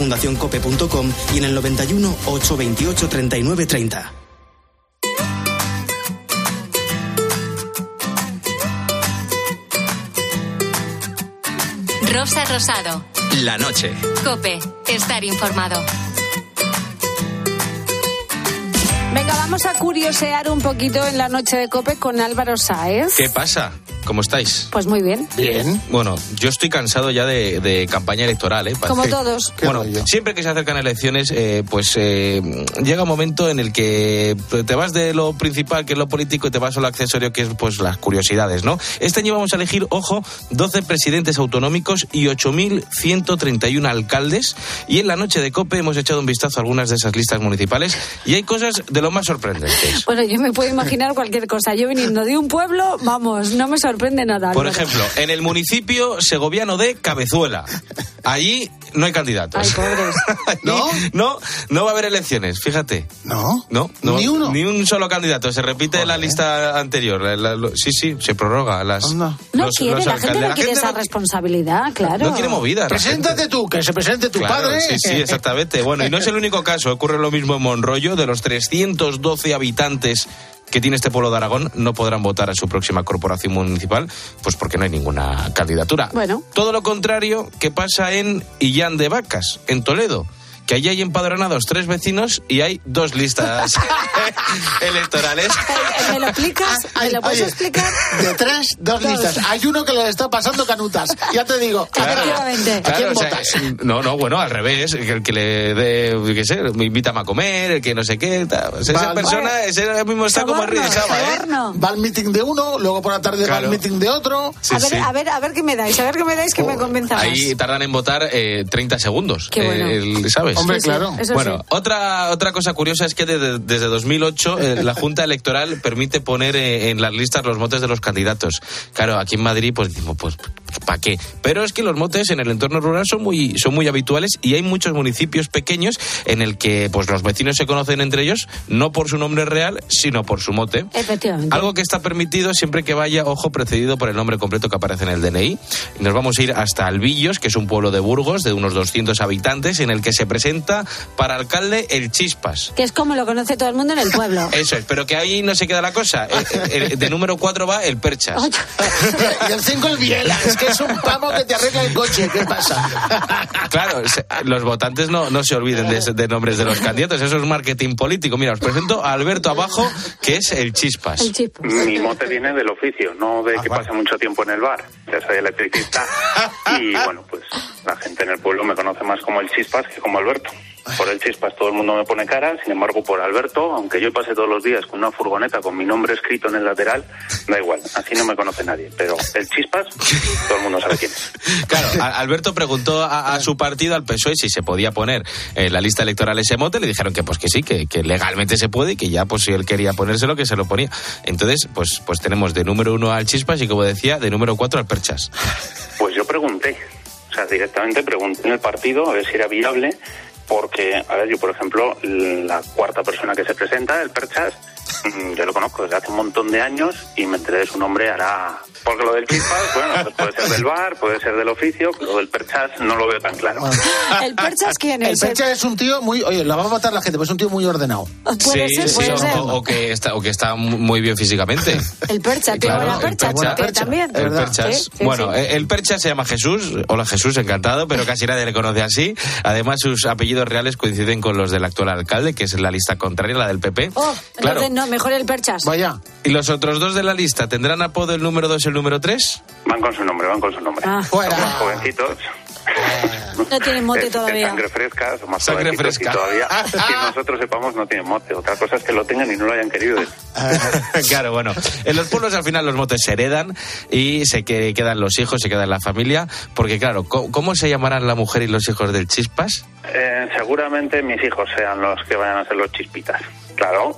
fundacioncope.com y en el 91 828 39 30. Rosa Rosado. La noche. Cope. Estar informado. Venga, vamos a curiosear un poquito en la noche de Cope con Álvaro Sáez. ¿Qué pasa? ¿Cómo estáis? Pues muy bien. Bien. Bueno, yo estoy cansado ya de, de campaña electoral, ¿eh? Como todos. Bueno, siempre que se acercan elecciones, eh, pues eh, llega un momento en el que te vas de lo principal, que es lo político, y te vas a lo accesorio, que es pues las curiosidades, ¿no? Este año vamos a elegir, ojo, 12 presidentes autonómicos y 8.131 alcaldes. Y en la noche de COPE hemos echado un vistazo a algunas de esas listas municipales y hay cosas de lo más sorprendentes. Bueno, yo me puedo imaginar cualquier cosa. Yo viniendo de un pueblo, vamos, no me sorprende nada. Por Álvaro. ejemplo, en el municipio segoviano de Cabezuela. Allí no hay candidatos. Ay, pobres. ¿No? no, no va a haber elecciones, fíjate. ¿No? No, no ¿Ni uno? Ni un solo candidato. Se repite la lista anterior. La- la- lo- sí, sí, se prorroga. Las, No los- quiere, los la gente no quiere esa responsabilidad, claro. no quiere movida. Preséntate tú, que se presente tu Claro, padre. Sí, sí, exactamente. Bueno, y no es el único caso. Ocurre lo mismo en Monroyo. De los 312 habitantes que tiene este pueblo de Aragón, no podrán votar a su próxima corporación municipal, pues porque no hay ninguna candidatura. Bueno. Todo lo contrario que pasa en Illán de Vacas, en Toledo. Que allí hay empadronados tres vecinos y hay dos listas electorales. ¿Me lo explicas? ¿Me lo puedes Oye, explicar? De tres, dos, Dos. listas. Hay uno que le está pasando canutas. Ya te digo. Efectivamente. ¿A quién Claro, o sea, votas? no, no, bueno, al revés, que el que le dé, qué sé, me invita a comer, el que no sé qué, tal. O sea, esa Va- persona, ese mismo está como Enrique Saba, ¿eh? Va al meeting de uno, luego por la tarde va Claro. al meeting de otro. Sí, a ver, sí. a ver, a ver qué me dais, a ver qué me dais que me convenza. Ahí tardan en votar eh, 30 segundos, Qué bueno. eh, el- ¿sabes? Hombre, Sí, claro. Bueno, sí. otra, otra cosa curiosa es que desde, desde 2008 eh, la Junta Electoral permite poner eh, en las listas los motes de los candidatos. Claro, aquí en Madrid, pues decimos, pues, ¿para qué? Pero es que los motes en el entorno rural son muy, son muy habituales y hay muchos municipios pequeños en el que pues los vecinos se conocen entre ellos, no por su nombre real, sino por su mote. Efectivamente. Algo que está permitido siempre que vaya, ojo, precedido por el nombre completo que aparece en el DNI. Y nos vamos a ir hasta Albillos, que es un pueblo de Burgos de unos 200 habitantes, en el que se presenta para alcalde el Chispas. Que es como lo conoce todo el mundo en el pueblo. Eso es, pero que ahí no se queda la cosa. Eh, eh, eh, de número 4 va el Perchas. Y el 5 el Biela. Es que es un pavo que te arregla el coche. ¿Qué pasa? Claro, los votantes no, no se olviden de, de nombres de los candidatos, eso es marketing político. Mira, os presento a Alberto Abajo, que es el Chispas. El chip. Mi mote viene del oficio, no de que pase mucho tiempo en el bar. Ya soy electricista. Y bueno, pues la gente en el pueblo me conoce más como el Chispas que como Alberto. Por el Chispas todo el mundo me pone cara, sin embargo por Alberto, aunque yo pase todos los días con una furgoneta con mi nombre escrito en el lateral, da igual, así no me conoce nadie. Pero el Chispas, todo el mundo sabe quién es. Claro, Alberto preguntó a, a su partido, al PSOE, si se podía poner en la lista electoral ese mote. Le dijeron que pues que sí, que, que legalmente se puede y que ya pues si él quería ponérselo, que se lo ponía. Entonces, pues, pues tenemos de número uno al Chispas y como decía, de número cuatro al Perchas. Pues yo pregunté, o sea, directamente pregunté en el partido a ver si era viable, porque, a ver, yo, por ejemplo, la cuarta persona que se presenta, el Perchas, yo lo conozco desde hace un montón de años y me enteré de su nombre hará... Porque lo del chispas, bueno, pues puede ser del bar, puede ser del oficio, lo del Perchas no lo veo tan claro. ¿El Perchas quién El es? Percha es un tío muy. Oye, la va a matar la gente, pero es un tío muy ordenado. Puede ser, puede o, ser. o- o que está, o que está muy bien físicamente. El Percha, tío, Claro, el Percha, Percha. que también. El Perchas. Sí, sí, bueno, sí. el Perchas se llama Jesús. Hola Jesús, encantado, pero casi nadie le conoce así. Además, sus apellidos reales coinciden con los del actual alcalde, que es la lista contraria, la del PP. Oh, claro. entonces no, mejor el Perchas. Vaya. ¿Y los otros dos de la lista tendrán apodo el número 2 y el número 3? Van con su nombre, van con su nombre. Ah. Son más jovencitos. No tienen mote Es- todavía. Es sangre fresca, son más Sangre fresca. y todavía que nosotros sepamos no tienen mote. Otra cosa es que lo tengan y no lo hayan querido. claro, bueno. En los pueblos al final los motes se heredan y se que, quedan los hijos, se queda la familia. Porque claro, ¿cómo, cómo se llamarán la mujer y los hijos del chispas? Eh, seguramente mis hijos sean los que vayan a ser los chispitas. Claro.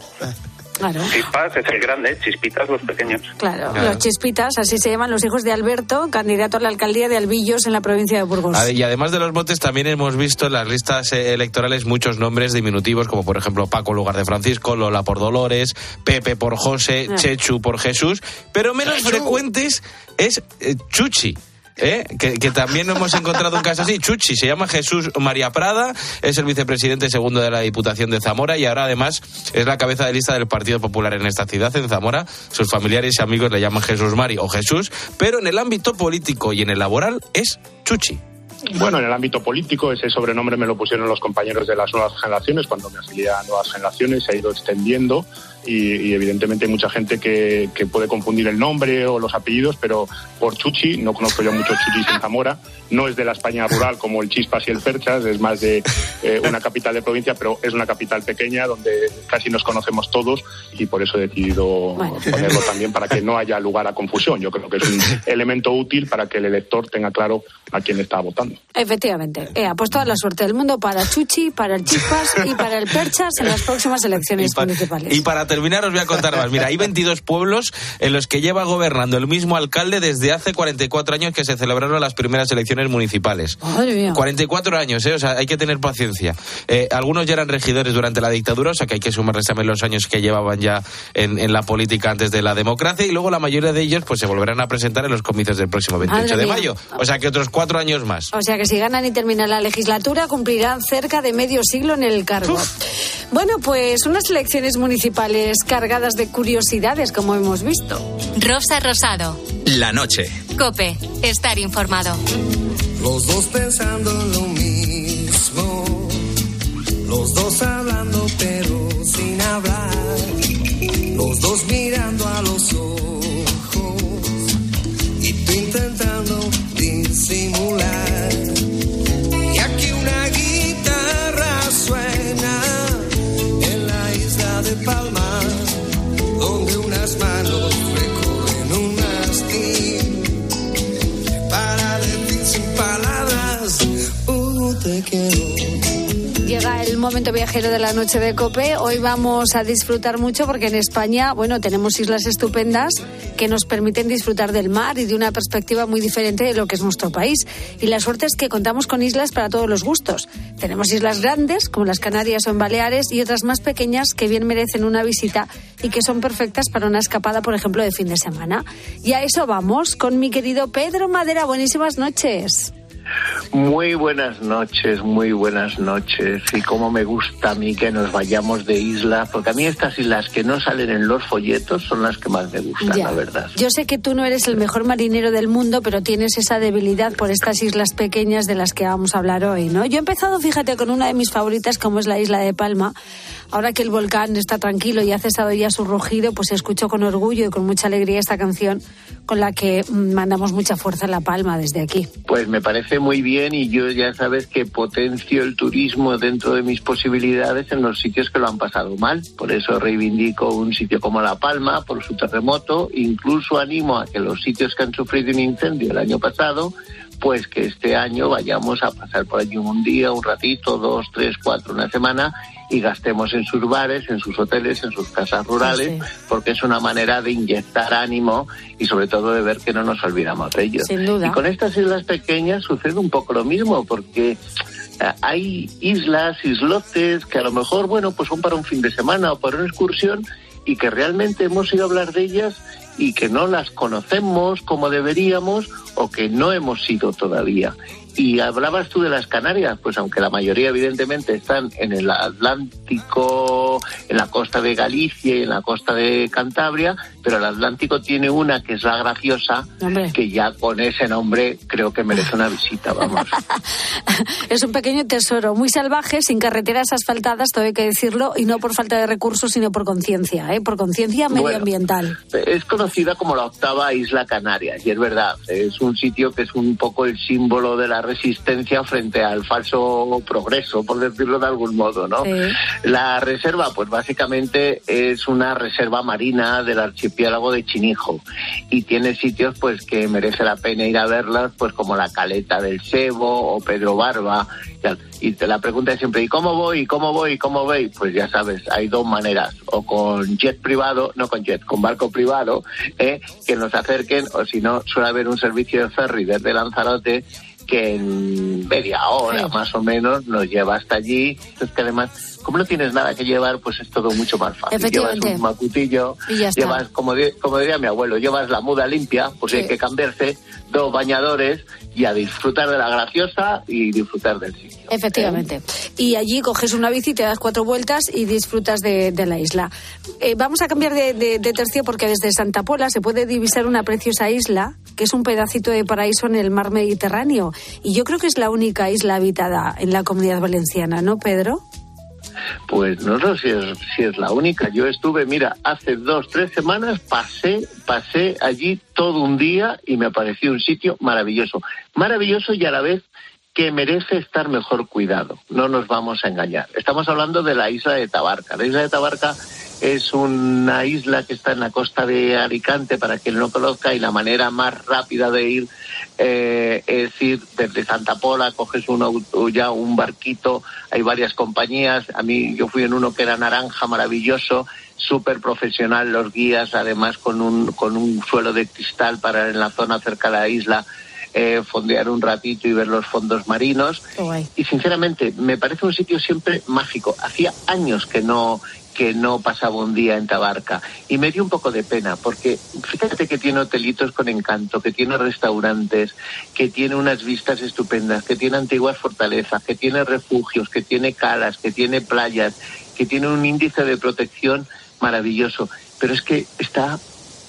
Claro. Chispas es el grande, chispitas los pequeños. Claro, Claro. los chispitas, así se llaman los hijos de Alberto, candidato a la alcaldía de Albillos en la provincia de Burgos. A ver, Y además de los motes, también hemos visto en las listas eh, electorales muchos nombres diminutivos, como por ejemplo Paco en lugar de Francisco, Lola por Dolores, Pepe por José, Ah. Chechu por Jesús, pero menos frecuentes es eh, Chuchi. ¿Eh? Que, que también hemos encontrado un caso así. Chuchi se llama Jesús María Prada, es el vicepresidente segundo de la Diputación de Zamora y ahora además es la cabeza de lista del Partido Popular en esta ciudad, en Zamora. Sus familiares y amigos le llaman Jesús Mari o Jesús, pero en el ámbito político y en el laboral es Chuchi. Bueno, en el ámbito político ese sobrenombre me lo pusieron los compañeros de las nuevas generaciones cuando me afilié a nuevas generaciones, se ha ido extendiendo y, y evidentemente hay mucha gente que, que puede confundir el nombre o los apellidos, pero por Chuchi, no conozco yo muchos Chuchis en Zamora, no es de la España rural como el Chispas y el Perchas, es más de eh, una capital de provincia, pero es una capital pequeña donde casi nos conocemos todos y por eso he decidido ponerlo también para que no haya lugar a confusión. Yo creo que es un elemento útil para que el elector tenga claro a quién está votando. Efectivamente, he apuesto a la suerte del mundo para Chuchi, para el Chispas y para el Perchas en las próximas elecciones municipales. Y para terminar os voy a contar más. Mira, hay 22 pueblos en los que lleva gobernando el mismo alcalde desde hace 44 años que se celebraron las primeras elecciones municipales. Madre mía. 44 años, ¿eh? O sea, hay que tener paciencia. Eh, algunos ya eran regidores durante la dictadura, o sea que hay que sumarles también los años que llevaban ya en, en la política antes de la democracia y luego la mayoría de ellos pues se volverán a presentar en los comicios del próximo 28 Madre de mía. mayo. O sea que otros cuatro años más. O sea que si ganan y terminan la legislatura, cumplirán cerca de medio siglo en el cargo. Bueno, pues unas elecciones municipales cargadas de curiosidades, como hemos visto. Rosa Rosado. La noche. Cope. Estar informado. Los dos pensando en lo mismo, los dos hablando pero sin hablar, los dos mirando a los ojos y tú intentando disimular. Manos un para decir palabras, uh, te quiero. Llega el momento viajero de la noche de Cope. Hoy vamos a disfrutar mucho porque en España, bueno, tenemos islas estupendas que nos permiten disfrutar del mar y de una perspectiva muy diferente de lo que es nuestro país. Y la suerte es que contamos con islas para todos los gustos. Tenemos islas grandes, como las Canarias o en Baleares, y otras más pequeñas que bien merecen una visita y que son perfectas para una escapada, por ejemplo, de fin de semana. Y a eso vamos con mi querido Pedro Madera. Buenísimas noches. Muy buenas noches, muy buenas noches. Y cómo me gusta a mí que nos vayamos de isla, porque a mí estas islas que no salen en los folletos son las que más me gustan, Ya. la verdad. Yo sé que tú no eres el mejor marinero del mundo, pero tienes esa debilidad por estas islas pequeñas de las que vamos a hablar hoy, ¿no? Yo he empezado, fíjate, con una de mis favoritas, como es la isla de Palma. Ahora que el volcán está tranquilo y ha cesado ya su rugido, pues escucho con orgullo y con mucha alegría esta canción con la que mandamos mucha fuerza en La Palma desde aquí. Pues me parece muy bien y yo ya sabes que potencio el turismo dentro de mis posibilidades en los sitios que lo han pasado mal. Por eso reivindico un sitio como La Palma por su terremoto. Incluso animo a que los sitios que han sufrido un incendio el año pasado, pues que este año vayamos a pasar por allí un día, un ratito, dos, tres, cuatro, una semana y gastemos en sus bares, en sus hoteles, en sus casas rurales, porque es una manera de inyectar ánimo y sobre todo de ver que no nos olvidamos de ellos. Sin duda. Y con estas islas pequeñas sucede un poco lo mismo, porque eh, hay islas, islotes que a lo mejor, bueno, pues son para un fin de semana o para una excursión y que realmente hemos ido a hablar de ellas y que no las conocemos como deberíamos o que no hemos ido todavía. Y hablabas tú de las Canarias, pues aunque la mayoría evidentemente están en el Atlántico, en la costa de Galicia y en la costa de Cantabria, pero el Atlántico tiene una que es la graciosa, que ya con ese nombre creo que merece una visita, vamos. Es un pequeño tesoro, muy salvaje, sin carreteras asfaltadas, todo hay que decirlo, y no por falta de recursos, sino por conciencia, ¿eh? por conciencia Bueno. medioambiental. Es conocida como la octava isla Canaria, y es verdad, es un sitio que es un poco el símbolo de la resistencia frente al falso progreso, por decirlo de algún modo, ¿no? La reserva, pues básicamente es una reserva marina del archipiélago de Chinijo y tiene sitios pues que merece la pena ir a verlas, pues como la Caleta del Sebo o Pedro Barba. Y la pregunta es siempre, ¿y cómo voy? ¿Y cómo voy? ¿Y cómo voy? Pues ya sabes, hay dos maneras, o con jet privado, no con jet, con barco privado, ¿eh? que nos acerquen, o si no, suele haber un servicio de ferry desde Lanzarote que en media hora más o menos nos lleva hasta allí. Entonces que además, como no tienes nada que llevar, pues es todo mucho más fácil. Llevas un macutillo, llevas, como, como diría mi abuelo, llevas la muda limpia, pues Sí. hay que cambiarse, dos bañadores y a disfrutar de la graciosa y disfrutar del sitio. Efectivamente. Y allí coges una bici, te das cuatro vueltas y disfrutas de, de la isla. Eh, vamos a cambiar de, de- de tercio porque desde Santa Pola se puede divisar una preciosa isla que es un pedacito de paraíso en el mar Mediterráneo. Y yo creo que es la única isla habitada en la comunidad valenciana, ¿no, Pedro? Pues no sé si es, si es la única. Yo estuve, mira, hace dos, tres semanas pasé, pasé allí todo un día y me pareció un sitio maravilloso. Maravilloso y a la vez que merece estar mejor cuidado. No nos vamos a engañar. Estamos hablando de la isla de Tabarca. La isla de Tabarca es una isla que está en la costa de Alicante, para quien no conozca, y la manera más rápida de ir eh, es ir desde Santa Pola, coges un, auto- ya un barquito, hay varias compañías, a mí yo fui en uno que era naranja, maravilloso, súper profesional los guías, además con un, con un suelo de cristal para en la zona cerca de la isla eh, fondear un ratito y ver los fondos marinos. Y sinceramente, me parece un sitio siempre mágico. Hacía años que no que no pasaba un día en Tabarca. Y me dio un poco de pena porque fíjate que tiene hotelitos con encanto, que tiene restaurantes, que tiene unas vistas estupendas, que tiene antiguas fortalezas, que tiene refugios, que tiene calas, que tiene playas, que tiene un índice de protección maravilloso, pero es que está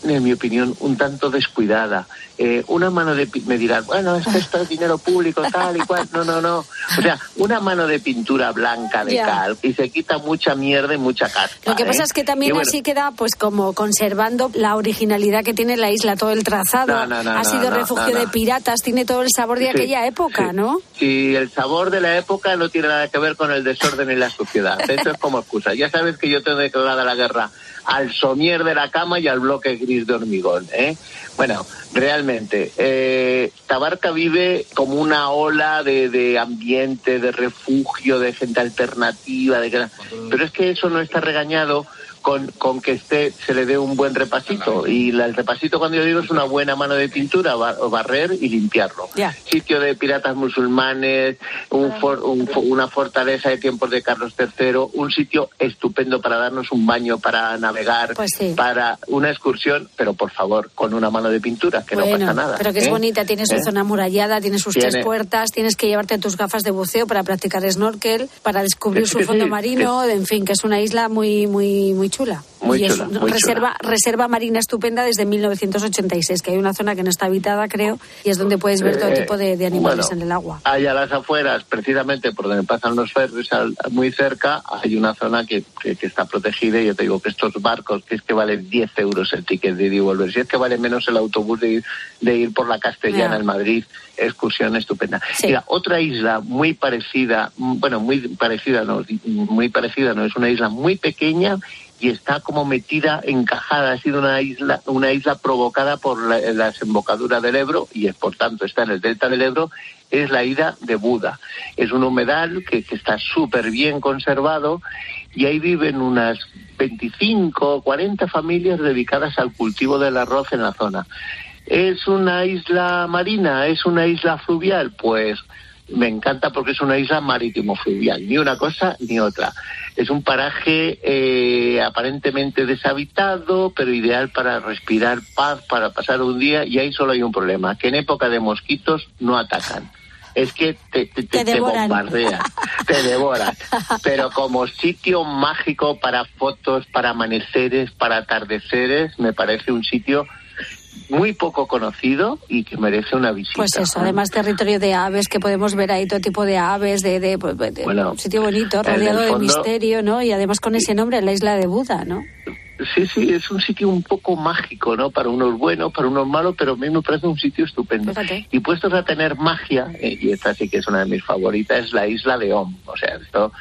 en mi opinión, un tanto descuidada. Eh, una mano de... Me dirán, bueno, es que esto es dinero público, tal y cual. No, no, no. O sea, una mano de pintura blanca de cal y se quita mucha mierda y mucha caspa. Lo que pasa ¿eh? es que también bueno, así queda pues como conservando la originalidad que tiene la isla, todo el trazado, No, no, no, ha sido refugio de piratas, tiene todo el sabor de Sí, aquella época, sí. ¿no? Si el sabor de la época no tiene nada que ver con el desorden y la suciedad. Eso es como excusa. Ya sabes que yo tengo declarada la guerra al somier de la cama y al bloque gris de hormigón. ¿eh? Bueno, realmente, eh, Tabarca vive como una ola de, de ambiente, de refugio, de gente alternativa, de... pero es que eso no está regañado con, con que esté, se le dé un buen repasito. Y la- el repasito, cuando yo digo, es una buena mano de pintura, ba- barrer y limpiarlo. Sitio de piratas musulmanes, un for- un una fortaleza de tiempos de Carlos III, un sitio estupendo para darnos un baño, para navegar, Pues para una excursión, pero por favor, con una mano de pintura, que no pasa nada. pero que es ¿eh? bonita, tiene su ¿Eh? zona amurallada, tiene sus Tiene. tres puertas, tienes que llevarte tus gafas de buceo para practicar snorkel, para descubrir Es su fondo sí, marino, en fin, que es una isla muy muy muy chula. Muy y es chula, una muy reserva reserva marina estupenda desde 1986, que hay una zona que no está habitada, creo, y es donde puedes ver todo Eh, tipo de, de animales bueno, en el agua. Hay a las afueras, precisamente por donde pasan los ferries, muy cerca, hay una zona que, que- que está protegida y yo te digo que estos barcos, que es que valen 10 euros el ticket de ida y volver, si es que vale menos el autobús de ir, de ir por la Castellana Ya. en Madrid, excursión estupenda. Mira, otra isla muy parecida, mm, bueno, muy parecida, no, muy parecida, no, es una isla muy pequeña y está como metida, encajada, ha sido una isla, una isla provocada por la, desembocadura del Ebro y es, por tanto está en el delta del Ebro, es la ida de Buda. Es un humedal que, que está súper bien conservado y ahí viven unas 25 o 40 familias dedicadas al cultivo del arroz en la zona. ¿Es una isla marina? ¿Es una isla fluvial? Pues me encanta porque es una isla marítimo fluvial, ni una cosa ni otra. Es un paraje eh, aparentemente deshabitado, pero ideal para respirar paz, para pasar un día, y ahí solo hay un problema, que en época de mosquitos no atacan. Es que te, te, te- Te bombardean, te devoran. Pero como sitio mágico para fotos, para amaneceres, para atardeceres, me parece un sitio muy poco conocido y que merece una visita. Pues eso, además territorio de aves, que podemos ver ahí todo tipo de aves, de, de- de- Bueno, un sitio bonito, rodeado de misterio, ¿no? Y además con ese nombre, la isla de Buda, ¿no? Sí, sí, es un sitio un poco mágico, ¿no? Para unos buenos, para unos malos, pero a mí me parece un sitio estupendo. Y puestos a tener magia, eh, y esta sí que es una de mis favoritas, es la isla de Om. O sea, esto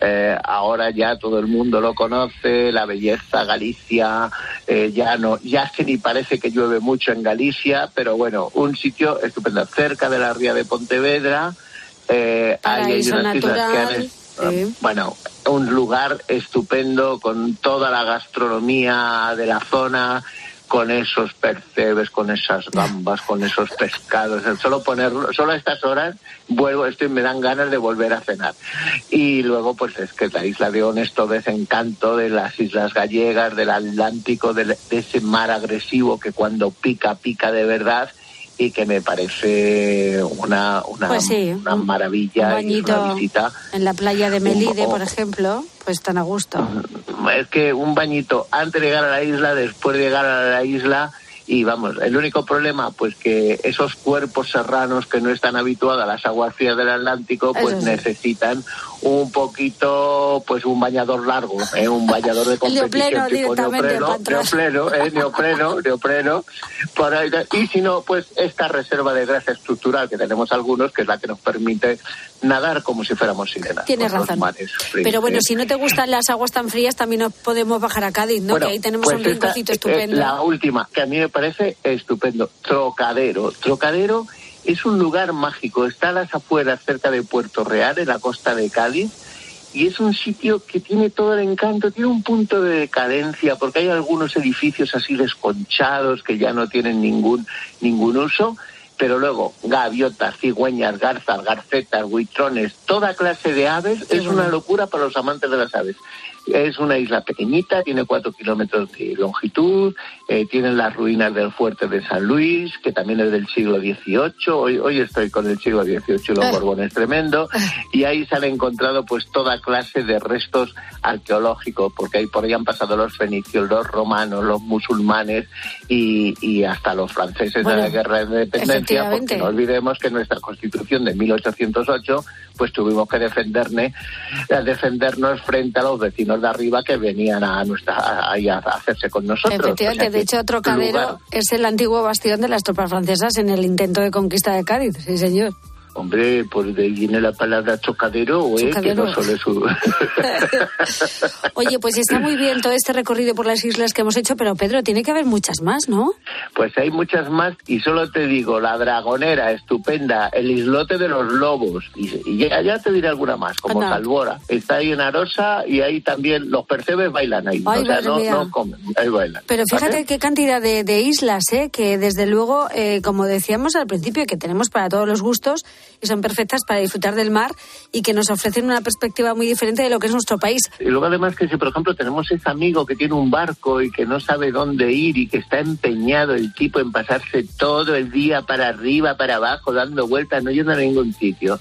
eh, ahora ya todo el mundo lo conoce, la belleza, Galicia, eh, ya no, ya es que ni parece que llueve mucho en Galicia, pero bueno, un sitio estupendo, cerca de la ría de Pontevedra. Eh, hay Paraíso unas islas que han es- bueno, un lugar estupendo con toda la gastronomía de la zona, con esos percebes, con esas gambas, con esos pescados. Solo ponerlo, solo a estas horas vuelvo esto y me dan ganas de volver a cenar. Y luego, pues es que la isla de On es todo ese encanto de las islas gallegas, del Atlántico, de, ese mar agresivo que cuando pica, pica de verdad y que me parece una, una, Pues sí, una un- maravilla un una visita en la playa de Melide, por ejemplo, pues tan a gusto. es que un bañito antes de llegar a la isla, después de llegar a la isla y vamos, el único problema pues que esos cuerpos serranos que no están habituados a las aguas frías del Atlántico pues sí. necesitan un poquito pues un bañador largo, ¿eh? un bañador de competición neopreno tipo neopreno, neopreno, ¿eh? neopreno, neopreno, para y si no pues esta reserva de grasa estructural que tenemos algunos que es la que nos permite nadar como si fuéramos sirenas. Tienes razón. mares Pero bueno, ¿eh? si no te gustan las aguas tan frías, también nos podemos bajar a Cádiz, ¿no? Bueno, que ahí tenemos pues un rinconcito es estupendo. la última, que a mí me parece estupendo. Trocadero. Trocadero es un lugar mágico. Está a las afueras, cerca de Puerto Real, en la costa de Cádiz. Y es un sitio que tiene todo el encanto, tiene un punto de decadencia, porque hay algunos edificios así desconchados que ya no tienen ningún, ningún uso, pero luego gaviotas, cigüeñas, garzas, garcetas, buitrones, toda clase de aves, es una locura para los amantes de las aves. Es una isla pequeñita, tiene cuatro kilómetros de longitud, eh, tienen las ruinas del fuerte de San Luis, que también es del siglo XVIII. Hoy, hoy estoy con el siglo XVIII y los Borbones tremendo. Y ahí se han encontrado pues toda clase de restos arqueológicos, porque ahí por ahí han pasado los fenicios, los romanos, los musulmanes y, y hasta los franceses Bueno, de la guerra de independencia, porque no olvidemos que nuestra constitución de 1808 pues tuvimos que defendernos, a defendernos frente a los vecinos de arriba que venían a nuestra a, ahí a hacerse con nosotros. Efectivamente, O sea de hecho, Trocadero es el antiguo bastión de las tropas francesas en el intento de conquista de Cádiz, sí señor. Hombre, pues de ahí viene la palabra chocadero, eh, que no solo es un... Oye, pues está muy bien todo este recorrido por las islas que hemos hecho, pero Pedro, tiene que haber muchas más, ¿no? Pues hay muchas más y solo te digo, la dragonera, estupenda, el islote de los lobos y, y ya, ya te diré alguna más, como Anda. Salvora. Está ahí en Arosa y ahí también los percebes bailan ahí, Ay, o sea, no, comen, ahí bailan. Pero fíjate ¿Vale? qué cantidad de, de islas, ¿eh? que desde luego, eh, como decíamos al principio, que tenemos para todos los gustos y son perfectas para disfrutar del mar y que nos ofrecen una perspectiva muy diferente de lo que es nuestro país. Y luego además que si por ejemplo tenemos ese amigo que tiene un barco y que no sabe dónde ir y que está empeñado el tipo en pasarse todo el día para arriba, para abajo, dando vueltas, no yendo a ningún sitio,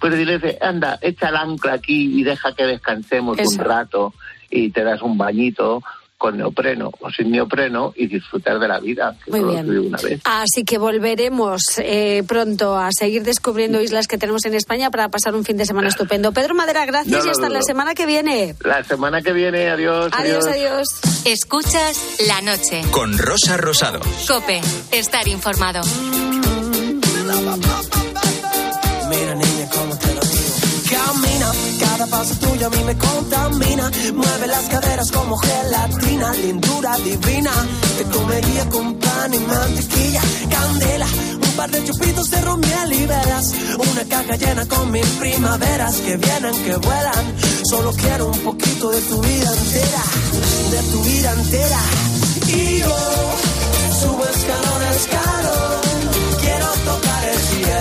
pues dile, anda, echa el ancla aquí y deja que descansemos Eso. un rato y te das un bañito con neopreno o sin neopreno y disfrutar de la vida. que Muy bien. una vez. Así que volveremos eh, pronto a seguir descubriendo islas que tenemos en España para pasar un fin de semana estupendo. Pedro Madera, gracias No y hasta la semana que viene. La semana que viene, adiós. Adiós, adiós. Escuchas la noche. Con Rosa Rosado. Cope, estar informado. Mira paso tuyo a mí me contamina. Mueve las caderas como gelatina, lindura divina. Te comería con pan y mantequilla, candela. Un par de chupitos de romiel y velas. Una caja llena con mil primaveras que vienen, que vuelan. Solo quiero un poquito de tu vida entera, de tu vida entera. Y yo subo escalón a escalón.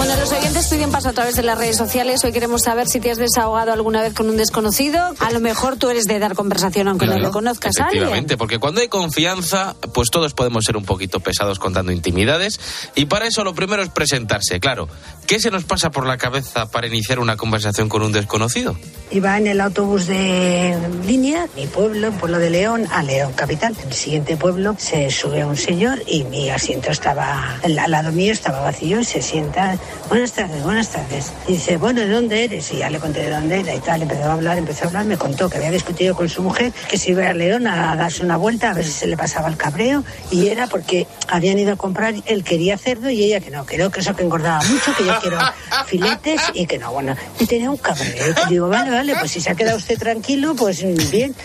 Bueno, los oyentes piden paso a través de las redes sociales. Hoy queremos saber si te has desahogado alguna vez con un desconocido. A lo mejor tú eres de dar conversación aunque no lo conozcas a alguien. Efectivamente, porque cuando hay confianza, pues todos podemos ser un poquito pesados contando intimidades. Y para eso lo primero es presentarse, claro. ¿Qué se nos pasa por la cabeza para iniciar una conversación con un desconocido? Iba en el autobús de línea, mi pueblo, pueblo de León, a León Capital. En el siguiente pueblo se sube un señor y mi asiento estaba, al lado mío estaba vacío y se sienta. Buenas tardes, buenas tardes. Y dice, bueno, ¿de dónde eres? Y ya le conté de dónde era y tal. Empezó a hablar, empezó a hablar, me contó que había discutido con su mujer, que se iba a León a darse una vuelta a ver si se le pasaba el cabreo. Y era porque habían ido a comprar, él quería cerdo y ella que no. Creo que eso que engordaba mucho, que yo quiero filetes y que no. Bueno, y tenía un cabreo. Y digo, vale, vale, pues si se ha quedado usted tranquilo, pues bien.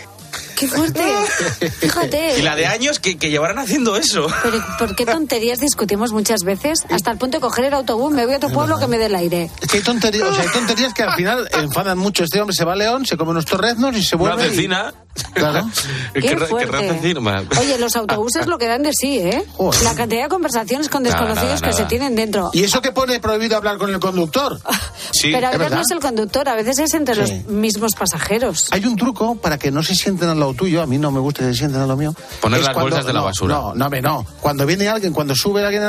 ¡Qué fuerte! Fíjate. Y la de años que, que llevarán haciendo eso. Pero ¿por qué tonterías discutimos muchas veces? Hasta el punto de coger el autobús, me voy a tu pueblo que me dé el aire. Es que hay tonterías, o sea, hay tonterías que al final enfadan mucho. Este hombre se va a León, se come unos torreznos y se vuelve. y- cecina. Claro. ¿Qué, fuerte. Oye, los autobuses lo que dan de sí, ¿eh? La cantidad de conversaciones con Nada, desconocidos nada, que se nada. tienen dentro. ¿Y eso que pone prohibido hablar con el conductor? Sí, Pero a es veces no es el conductor, a veces es entre Sí. los mismos pasajeros. Hay un truco para que no se sienten al lado tuyo. A mí no me gusta que se sienten al lado mío. Poner las bolsas de la basura. No, no, no. Cuando viene alguien, cuando sube alguien,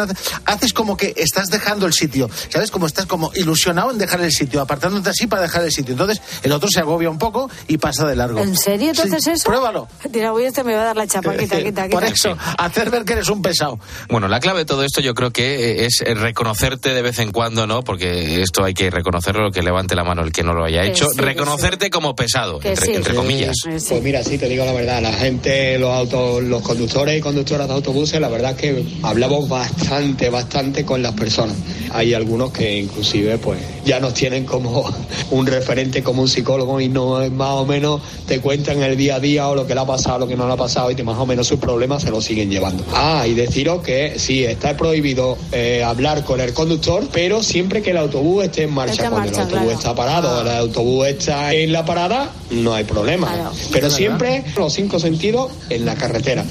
haces como que estás dejando el sitio. ¿Sabes? Como estás como ilusionado en dejar el sitio, apartándote así para dejar el sitio. Entonces el otro se agobia un poco y pasa de largo. ¿En serio entonces Sí, eso? Pruébalo. Dirá, uy, este me va a dar la chapa, quita, quita, quita. Por eso, hacer ver que eres un pesado. Bueno, la clave de todo esto yo creo que eh, es eh, reconocerte de vez en cuando, ¿no? Porque esto hay que reconocerlo, que levante la mano el que no lo haya Que hecho. sí, reconocerte como pesado, Que entre, sí. entre comillas. Pues mira, sí, te digo la verdad, la gente, los autos, los conductores y conductoras de autobuses, la verdad es que hablamos bastante, bastante con las personas. Hay algunos que inclusive pues ya nos tienen como un referente, como un psicólogo y no es más o menos te cuentan el día a día o lo que le ha pasado, lo que no le ha pasado y te más o menos sus problemas se los siguen llevando. Ah, y deciros que sí, está prohibido eh, hablar con el conductor, pero siempre que el autobús esté en marcha. Cuando marcha, el autobús claro. está parado, el autobús está en la parada, no hay problema. Pero Es siempre los cinco sentidos en la carretera.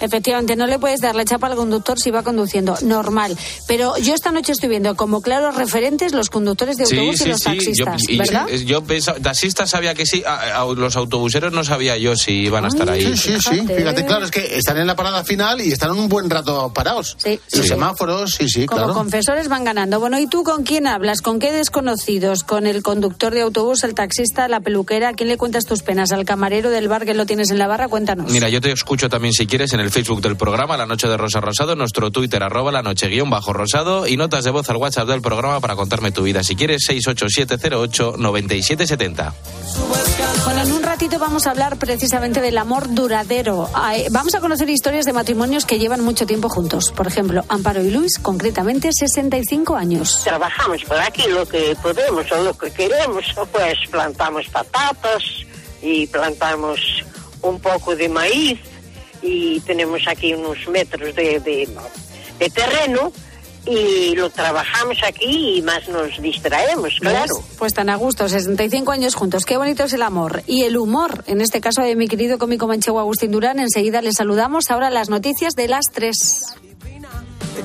Efectivamente, no le puedes dar la chapa al conductor si va conduciendo, normal. Pero yo esta noche estoy viendo como claros referentes los conductores de autobús y los Yo, taxistas, y- ¿verdad? yo pensaba, taxistas sabía que sí, a- a- los autobuseros no sabía yo si iban a estar ahí. Sí, sí, sí. Fíjate, claro, es que están en la parada final y están un buen rato parados. Sí, Los sí. semáforos, sí, sí, Como claro. confesores van ganando. Bueno, ¿y tú con quién hablas? ¿Con qué desconocidos? ¿Con el conductor de autobús, el taxista, la peluquera? ¿A quién le cuentas tus penas? ¿Al camarero del bar que lo tienes en la barra? Cuéntanos. Mira, yo te escucho también si quieres en el Facebook del programa La Noche de Rosa Rosado, nuestro Twitter arroba la noche guion bajo rosado y notas de voz al WhatsApp del programa para contarme tu vida. Si quieres, 687089770. Bueno, en un ratito vamos a hablar precisamente del amor duradero. Vamos a conocer historias de matrimonios que llevan mucho tiempo juntos. Por ejemplo, Amparo y Luis, concretamente 65 años. Trabajamos por aquí lo que podemos o lo que queremos, pues plantamos patatas y plantamos un poco de maíz y tenemos aquí unos metros de, de, de terreno y lo trabajamos aquí y más nos distraemos, claro. ¿Ves? Pues tan a gusto, 65 años juntos. Qué bonito es el amor. Y el humor, en este caso de mi querido cómico manchego Agustín Durán. Enseguida le saludamos. Ahora las noticias de las 3.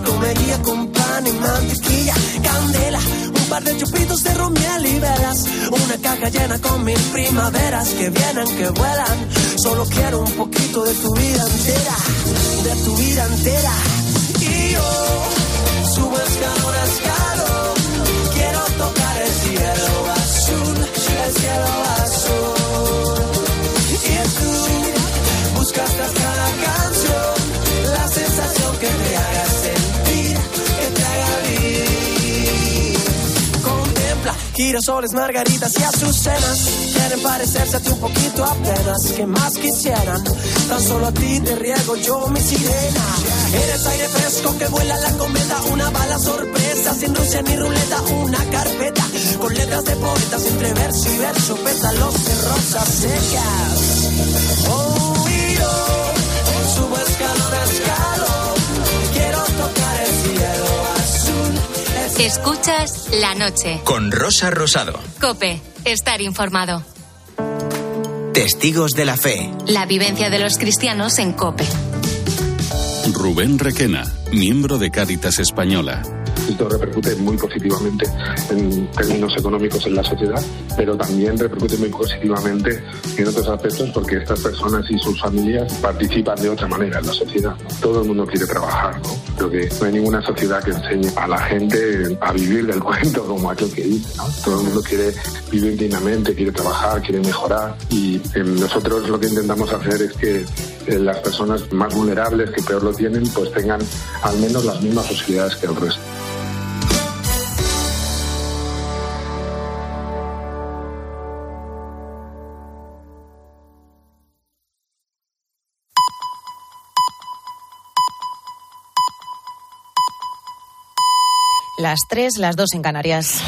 Comería con pan y mantequilla, candela, un par de chupitos de romiel y velas, una caja llena con mil primaveras que vienen, que vuelan. Solo quiero un poquito de tu vida entera, de tu vida entera. Girasoles, margaritas y azucenas. Quieren parecerse a ti un poquito apenas. que más quisieran? Tan solo a ti te riego yo mi sirena. Eres aire fresco que vuela la cometa. Una bala sorpresa, sin Rusia ni ruleta. Una carpeta con letras de poetas entre verso y verso. Pétalos de rosas secas. Oh, yo subo escalón a escalón. Quiero tocar el cielo Escuchas la noche. Con Rosa Rosado. Cope, estar informado. Testigos de la fe. La vivencia de los cristianos en Cope. Rubén Requena, miembro de Cáritas Española. Esto repercute muy positivamente en términos económicos en la sociedad, pero también repercute muy positivamente en otros aspectos porque estas personas y sus familias participan de otra manera en la sociedad. Todo el mundo quiere trabajar, ¿no? Creo no hay ninguna sociedad que enseñe a la gente a vivir del cuento como aquel que dice. Todo el mundo quiere vivir dignamente, quiere trabajar, quiere mejorar y eh, nosotros lo que intentamos hacer es que eh, las personas más vulnerables que peor lo tienen pues tengan al menos las mismas posibilidades que el resto. Las tres, las dos en Canarias.